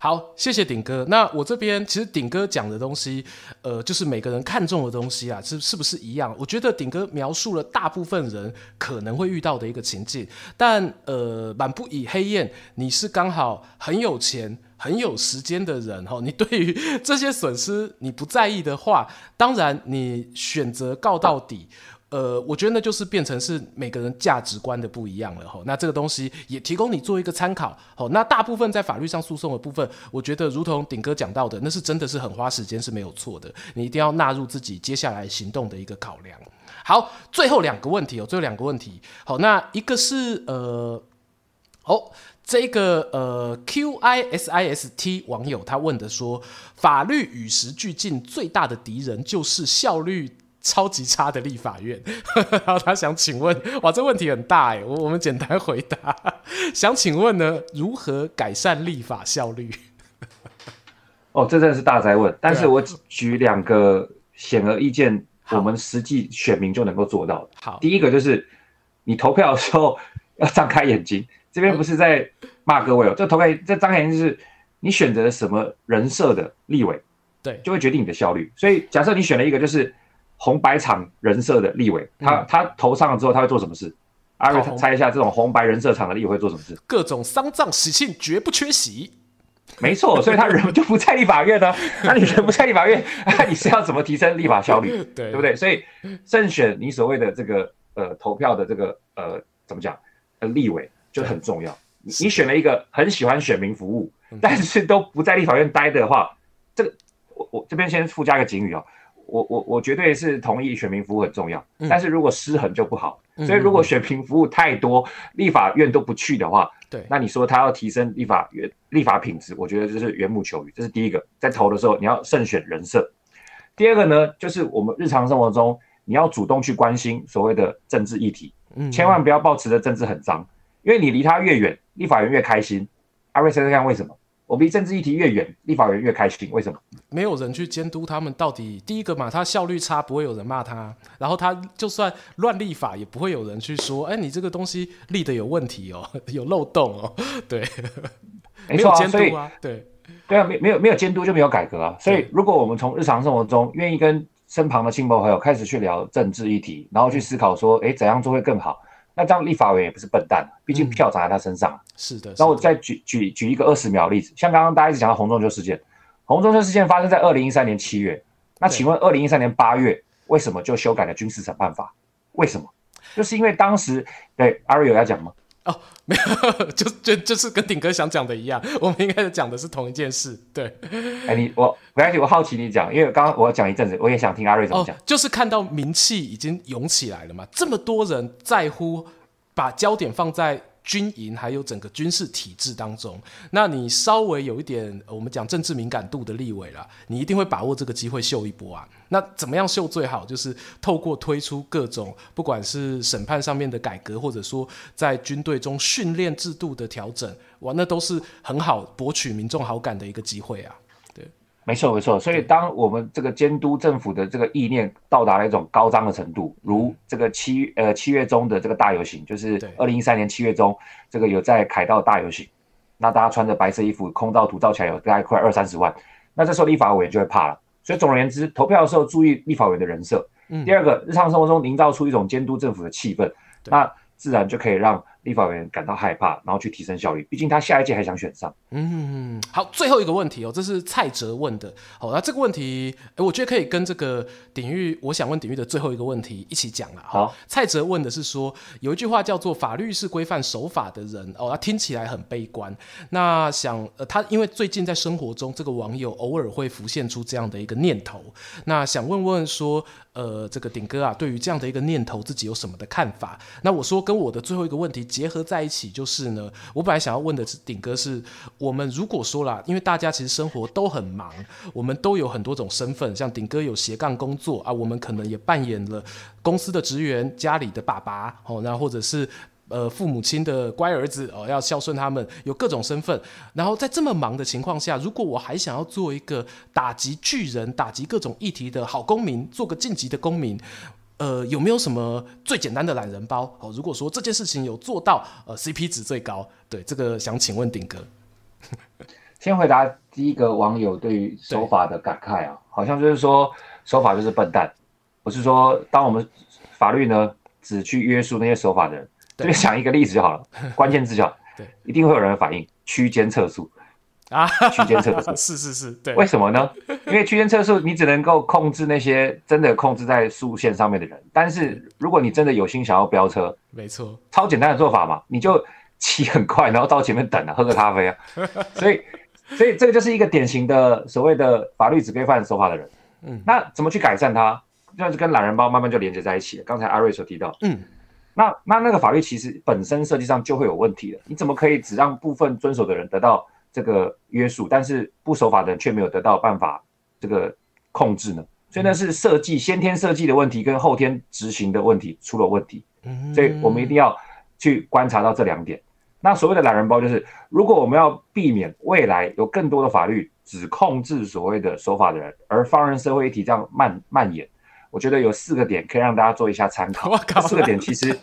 好，谢谢鼎哥。那我这边其实鼎哥讲的东西，呃，就是每个人看重的东西啊，是是不是一样？我觉得鼎哥描述了大部分人可能会遇到的一个情境，但呃，满不以黑燕，你是刚好很有钱。很有时间的人哈，你对于这些损失你不在意的话，当然你选择告到底，呃，我觉得那就是变成是每个人价值观的不一样了哈。那这个东西也提供你做一个参考。好，那大部分在法律上诉讼的部分，我觉得如同鼎哥讲到的，那是真的是很花时间是没有错的，你一定要纳入自己接下来行动的一个考量。好，最后两个问题哦，最后两个问题。好，那一个是呃，哦。这个呃，Q I S I S T 网友他问的说，法律与时俱进最大的敌人就是效率超级差的立法院。然后他想请问，哇，这问题很大哎，我我们简单回答，想请问呢，如何改善立法效率？哦，这真的是大哉问。但是我举两个显而易见，我们实际选民就能够做到的。好，第一个就是你投票的时候要张开眼睛。这边不是在骂各位哦，这投开这张开眼睛就是你选择了什么人设的立委，对，就会决定你的效率。所以假设你选了一个就是红白场人设的立委，他他投上了之后他会做什么事？阿瑞猜一下，这种红白人设场的立委会做什么事？各种丧葬喜庆绝不缺席。没错，所以他人就不在立法院呢、啊。那你人不在立法院，那你是要怎么提升立法效率？对，对不对？所以胜选你所谓的这个呃投票的这个呃怎么讲呃立委就很重要。你你选了一个很喜欢选民服务，但是都不在立法院待的话，这个我我这边先附加一个警语啊、哦。我我我绝对是同意选民服务很重要，嗯、但是如果失衡就不好。嗯、所以如果选民服务太多，嗯、立法院都不去的话，对，那你说他要提升立法院立法品质，我觉得这是缘木求鱼。这是第一个，在投的时候你要慎选人设。第二个呢，就是我们日常生活中你要主动去关心所谓的政治议题，嗯、千万不要抱持着政治很脏，因为你离他越远，立法院越开心。阿瑞先生看为什么？我离政治议题越远，立法人越开心。为什么？没有人去监督他们到底。第一个嘛，他效率差，不会有人骂他。然后他就算乱立法，也不会有人去说：“哎，你这个东西立的有问题哦，有漏洞哦。”对，没错监督啊，对对啊，没没有没有监督就没有改革啊。所以，如果我们从日常生活中愿意跟身旁的亲朋好友开始去聊政治议题，然后去思考说：“哎，怎样做会更好？”那这样立法委员也不是笨蛋，毕竟票砸在他身上。嗯、是的。那我再举举举一个二十秒的例子，像刚刚大家一直讲到洪仲秋事件，洪仲秋事件发生在二零一三年七月，那请问二零一三年八月为什么就修改了军事审判法？为什么？就是因为当时对阿瑞有要讲吗？哦，没有，就就就是跟顶哥想讲的一样，我们应该是讲的是同一件事。对，哎，你我没关系，我好奇你讲，因为刚刚我讲一阵子，我也想听阿瑞怎么讲。哦，就是看到名气已经涌起来了嘛，这么多人在乎，把焦点放在。军营还有整个军事体制当中，那你稍微有一点我们讲政治敏感度的立委啦，你一定会把握这个机会秀一波啊。那怎么样秀最好？就是透过推出各种不管是审判上面的改革，或者说在军队中训练制度的调整，哇，那都是很好博取民众好感的一个机会啊。没错，没错。所以，当我们这个监督政府的这个意念到达了一种高涨的程度，如这个七呃七月中的这个大游行，就是二零一三年七月中这个有在凯道大游行，那大家穿着白色衣服，空照图照起来有大概快二三十万，那这时候立法委员就会怕了。所以，总而言之，投票的时候注意立法委员的人设。嗯。第二个，日常生活中营造出一种监督政府的气氛，那自然就可以让。立法委员感到害怕，然后去提升效率。毕竟他下一届还想选上。嗯，好，最后一个问题哦，这是蔡哲问的。好，那这个问题，诶，我觉得可以跟这个鼎玉，我想问鼎玉的最后一个问题一起讲了。好，蔡哲问的是说，有一句话叫做“法律是规范守法的人”，哦，他听起来很悲观。那想，呃，他因为最近在生活中，这个网友偶尔会浮现出这样的一个念头，那想问问说，呃，这个鼎哥啊，对于这样的一个念头，自己有什么的看法？那我说跟我的最后一个问题结合在一起，就是呢，我本来想要问的是鼎哥，是我们如果说啦，因为大家其实生活都很忙，我们都有很多种身份，像鼎哥有斜杠工作啊，我们可能也扮演了公司的职员、家里的爸爸哦，那或者是。呃，父母亲的乖儿子哦，要孝顺他们，有各种身份。然后在这么忙的情况下，如果我还想要做一个打击巨人、打击各种议题的好公民，做个晋级的公民，呃，有没有什么最简单的懒人包？哦，如果说这件事情有做到，呃，CP 值最高，对这个想请问鼎哥。先回答第一个网友对于守法的感慨啊，好像就是说守法就是笨蛋，我是说当我们法律呢只去约束那些守法的人。这边讲一个例子就好了，关键字就好，对，一定会有人反应区间测速啊，区间测速是是是，对，为什么呢？因为区间测速你只能够控制那些真的控制在速线上面的人，但是如果你真的有心想要飙车，没错，超简单的做法嘛，你就骑很快，然后到前面等啊，喝个咖啡啊，所以所以这个就是一个典型的所谓的法律只规范守法的人，嗯，那怎么去改善它？就是跟懒人包慢慢就连接在一起了。刚才阿瑞所提到，嗯。那那那个法律其实本身设计上就会有问题的，你怎么可以只让部分遵守的人得到这个约束，但是不守法的人却没有得到办法这个控制呢？所以那是设计先天设计的问题跟后天执行的问题出了问题。所以我们一定要去观察到这两点。那所谓的懒人包就是，如果我们要避免未来有更多的法律只控制所谓的守法的人，而放任社会议题这样蔓蔓延。我觉得有四个点可以让大家做一下参考。四个点其实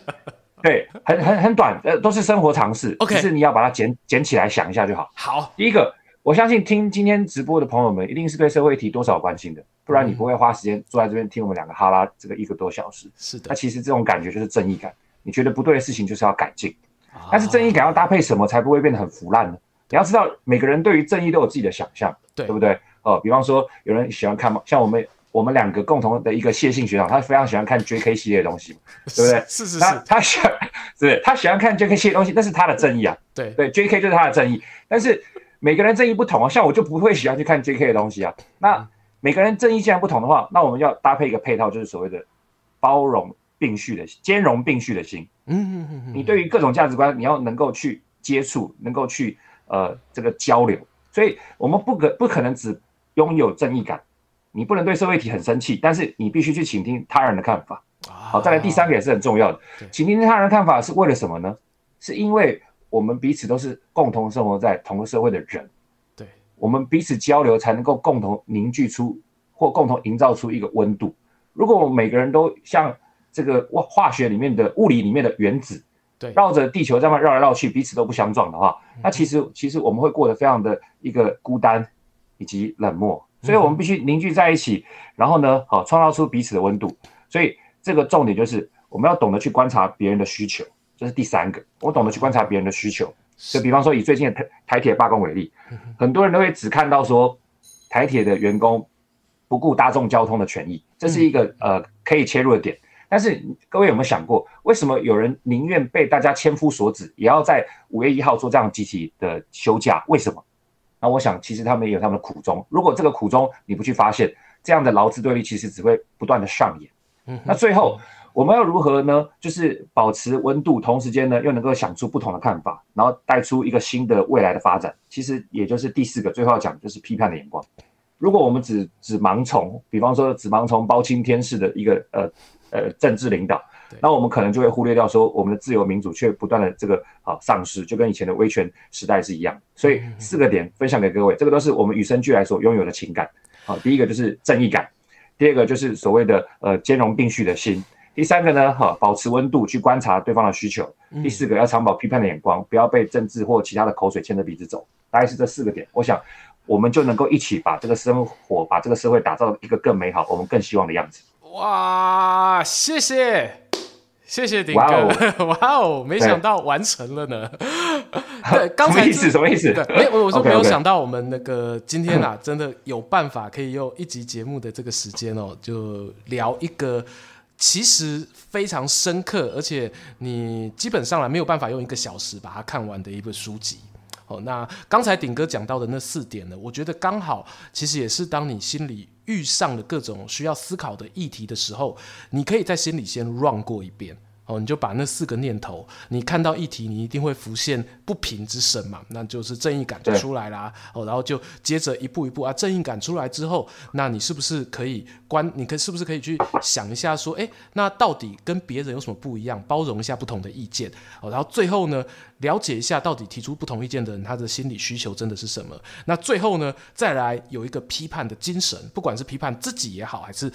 对，很很很短，呃，都是生活常识。OK，是你要把它捡捡起来想一下就好。好，第一个，我相信听今天直播的朋友们一定是对社会议题多少关心的，不然你不会花时间坐在这边听我们两个哈拉这个一个多小时。是的，那其实这种感觉就是正义感。你觉得不对的事情就是要改进，但是正义感要搭配什么才不会变得很腐烂呢？你要知道，每个人对于正义都有自己的想象，对，对不对？哦，比方说有人喜欢看嘛，像我们我们两个共同的一个谢姓学长，他非常喜欢看 J.K. 系列的东西，对不对？是是是，他他喜欢，是，他喜欢看 J.K. 系列的东西，那是他的正义啊。对对，J.K. 就是他的正义，但是每个人正义不同啊，像我就不会喜欢去看 J.K. 的东西啊。那每个人正义既然不同的话，那我们要搭配一个配套，就是所谓的包容并蓄的兼容并蓄的心。嗯嗯嗯嗯，你对于各种价值观，你要能够去接触，能够去呃这个交流，所以我们不可不可能只拥有正义感，你不能对社会体很生气，但是你必须去倾听他人的看法。好，再来第三个也是很重要的，倾听他人的看法是为了什么呢？是因为我们彼此都是共同生活在同个社会的人，对，我们彼此交流才能够共同凝聚出或共同营造出一个温度。如果我们每个人都像这个化学里面的物理里面的原子，对，绕着地球这样绕来绕去，彼此都不相撞的话，那其实其实我们会过得非常的一个孤单以及冷漠。所以我们必须凝聚在一起，然后呢，好创造出彼此的温度。所以这个重点就是我们要懂得去观察别人的需求，这是第三个。我懂得去观察别人的需求，就比方说以最近的台台铁罢工为例，很多人都会只看到说台铁的员工不顾大众交通的权益，这是一个呃可以切入的点。但是各位有没有想过，为什么有人宁愿被大家千夫所指，也要在五月一号做这样集体的休假？为什么？那我想，其实他们也有他们的苦衷。如果这个苦衷你不去发现，这样的劳资对立其实只会不断的上演。嗯，那最后我们要如何呢？就是保持温度，同时间呢又能够想出不同的看法，然后带出一个新的未来的发展。其实也就是第四个，最后要讲就是批判的眼光。如果我们只只盲从，比方说只盲从包青天式的一个呃呃政治领导。那我们可能就会忽略掉说，我们的自由民主却不断的这个啊丧失，就跟以前的威权时代是一样。所以四个点分享给各位，这个都是我们与生俱来所拥有的情感。好，第一个就是正义感，第二个就是所谓的呃兼容并蓄的心，第三个呢，哈，保持温度去观察对方的需求，第四个要常保批判的眼光，不要被政治或其他的口水牵着鼻子走。大概是这四个点，我想我们就能够一起把这个生活，把这个社会打造一个更美好，我们更希望的样子。哇，谢谢。谢谢鼎哥，哇哦，没想到完成了呢。对，刚才什么意思？什么意思？对，没，我说没有想到我们那个今天啊，真的有办法可以用一集节目的这个时间哦，就聊一个其实非常深刻，而且你基本上来没有办法用一个小时把它看完的一本书籍。哦，那刚才鼎哥讲到的那四点呢，我觉得刚好，其实也是当你心里遇上了各种需要思考的议题的时候，你可以在心里先 run 过一遍。哦，你就把那四个念头，你看到议题，你一定会浮现不平之声嘛，那就是正义感就出来啦。哦，然后就接着一步一步啊，正义感出来之后，那你是不是可以关？你可是不是可以去想一下说，诶，那到底跟别人有什么不一样？包容一下不同的意见。哦，然后最后呢，了解一下到底提出不同意见的人他的心理需求真的是什么？那最后呢，再来有一个批判的精神，不管是批判自己也好，还是。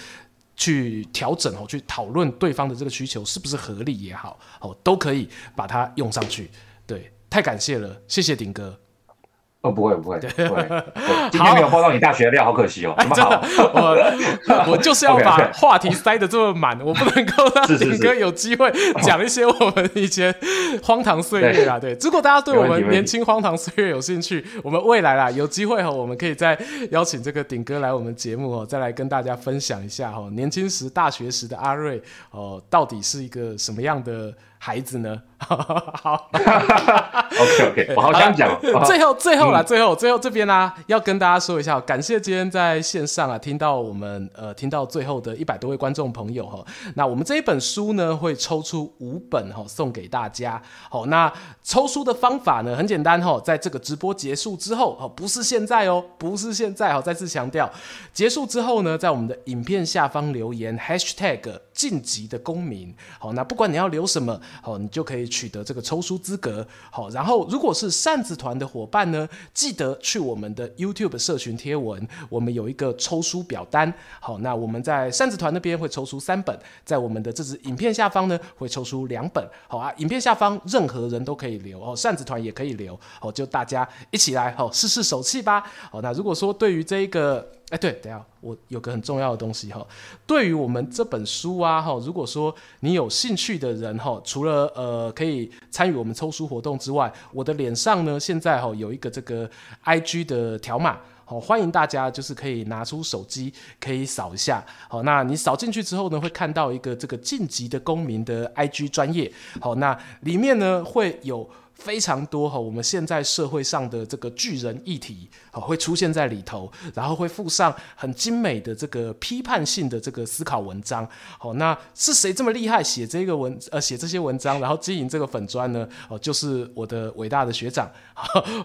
去调整哦，去讨论对方的这个需求是不是合理也好，哦，都可以把它用上去。对，太感谢了，谢谢鼎哥。哦，不会不会，不会。今天没有报到你大学的料，好可惜哦。那么好，我我就是要 把话题塞得这么满，我不能够让鼎哥有机会讲一些我们以前荒唐岁月啊。对，如果大家对我们年轻荒唐岁月有兴趣，我们未来啦有机会哈，我们可以再邀请这个顶哥来我们节目哦，再来跟大家分享一下哈，年轻时大学时的阿瑞哦，到底是一个什么样的孩子呢？好，OK OK，我好想讲。最后最后啦，最后最后这边呢、啊，要跟大家说一下，感谢今天在线上啊，听到我们呃听到最后的一百多位观众朋友哈。那我们这一本书呢，会抽出五本哈送给大家。好，那抽书的方法呢，很简单哈，在这个直播结束之后，哦，不是现在哦，不是现在哦，再次强调，结束之后呢，在我们的影片下方留言 #hashtag 晋级的公民。好，那不管你要留什么，好，你就可以。取得这个抽书资格，好，然后如果是扇子团的伙伴呢，记得去我们的 YouTube 社群贴文，我们有一个抽书表单，好，那我们在扇子团那边会抽出三本，在我们的这支影片下方呢会抽出两本，好啊，影片下方任何人都可以留哦，扇子团也可以留，好，就大家一起来，好，试试手气吧，好，那如果说对于这一个。哎，对，等下我有个很重要的东西哈，对于我们这本书啊哈，如果说你有兴趣的人哈，除了呃可以参与我们抽书活动之外，我的脸上呢现在哈有一个这个 IG 的条码，好，欢迎大家就是可以拿出手机可以扫一下，好，那你扫进去之后呢，会看到一个这个晋级的公民的 IG 专业，好，那里面呢会有。非常多哈，我们现在社会上的这个巨人议题，会出现在里头，然后会附上很精美的这个批判性的这个思考文章。好，那是谁这么厉害写这个文呃写这些文章，然后经营这个粉砖呢？哦，就是我的伟大的学长，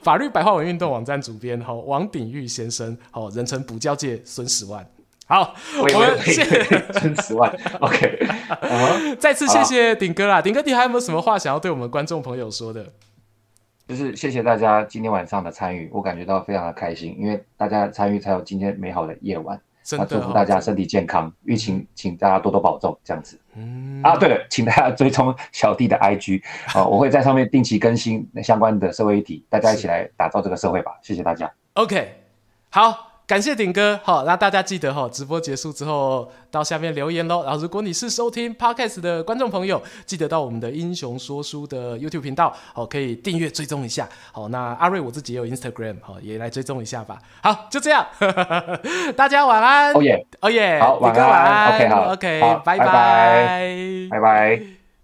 法律白话文运动网站主编哈王鼎玉先生，好，人称补教界孙十万。好，我们谢 孙十万。OK，再次谢谢鼎哥啦，鼎哥，你还有没有什么话想要对我们观众朋友说的？就是谢谢大家今天晚上的参与，我感觉到非常的开心，因为大家参与才有今天美好的夜晚。真的、哦，祝福大家身体健康，疫情请大家多多保重，这样子。嗯啊，对了，请大家追踪小弟的 IG 啊，我会在上面定期更新相关的社会议题，大家一起来打造这个社会吧。谢谢大家。OK，好。感谢鼎哥，好，那大家记得哈，直播结束之后到下面留言喽。然后，如果你是收听 Podcast 的观众朋友，记得到我们的英雄说书的 YouTube 频道，好，可以订阅追踪一下。好，那阿瑞我自己也有 Instagram，好，也来追踪一下吧。好，就这样，大家晚安。哦耶，哦耶，好，晚安。OK，好，OK，拜拜，拜拜。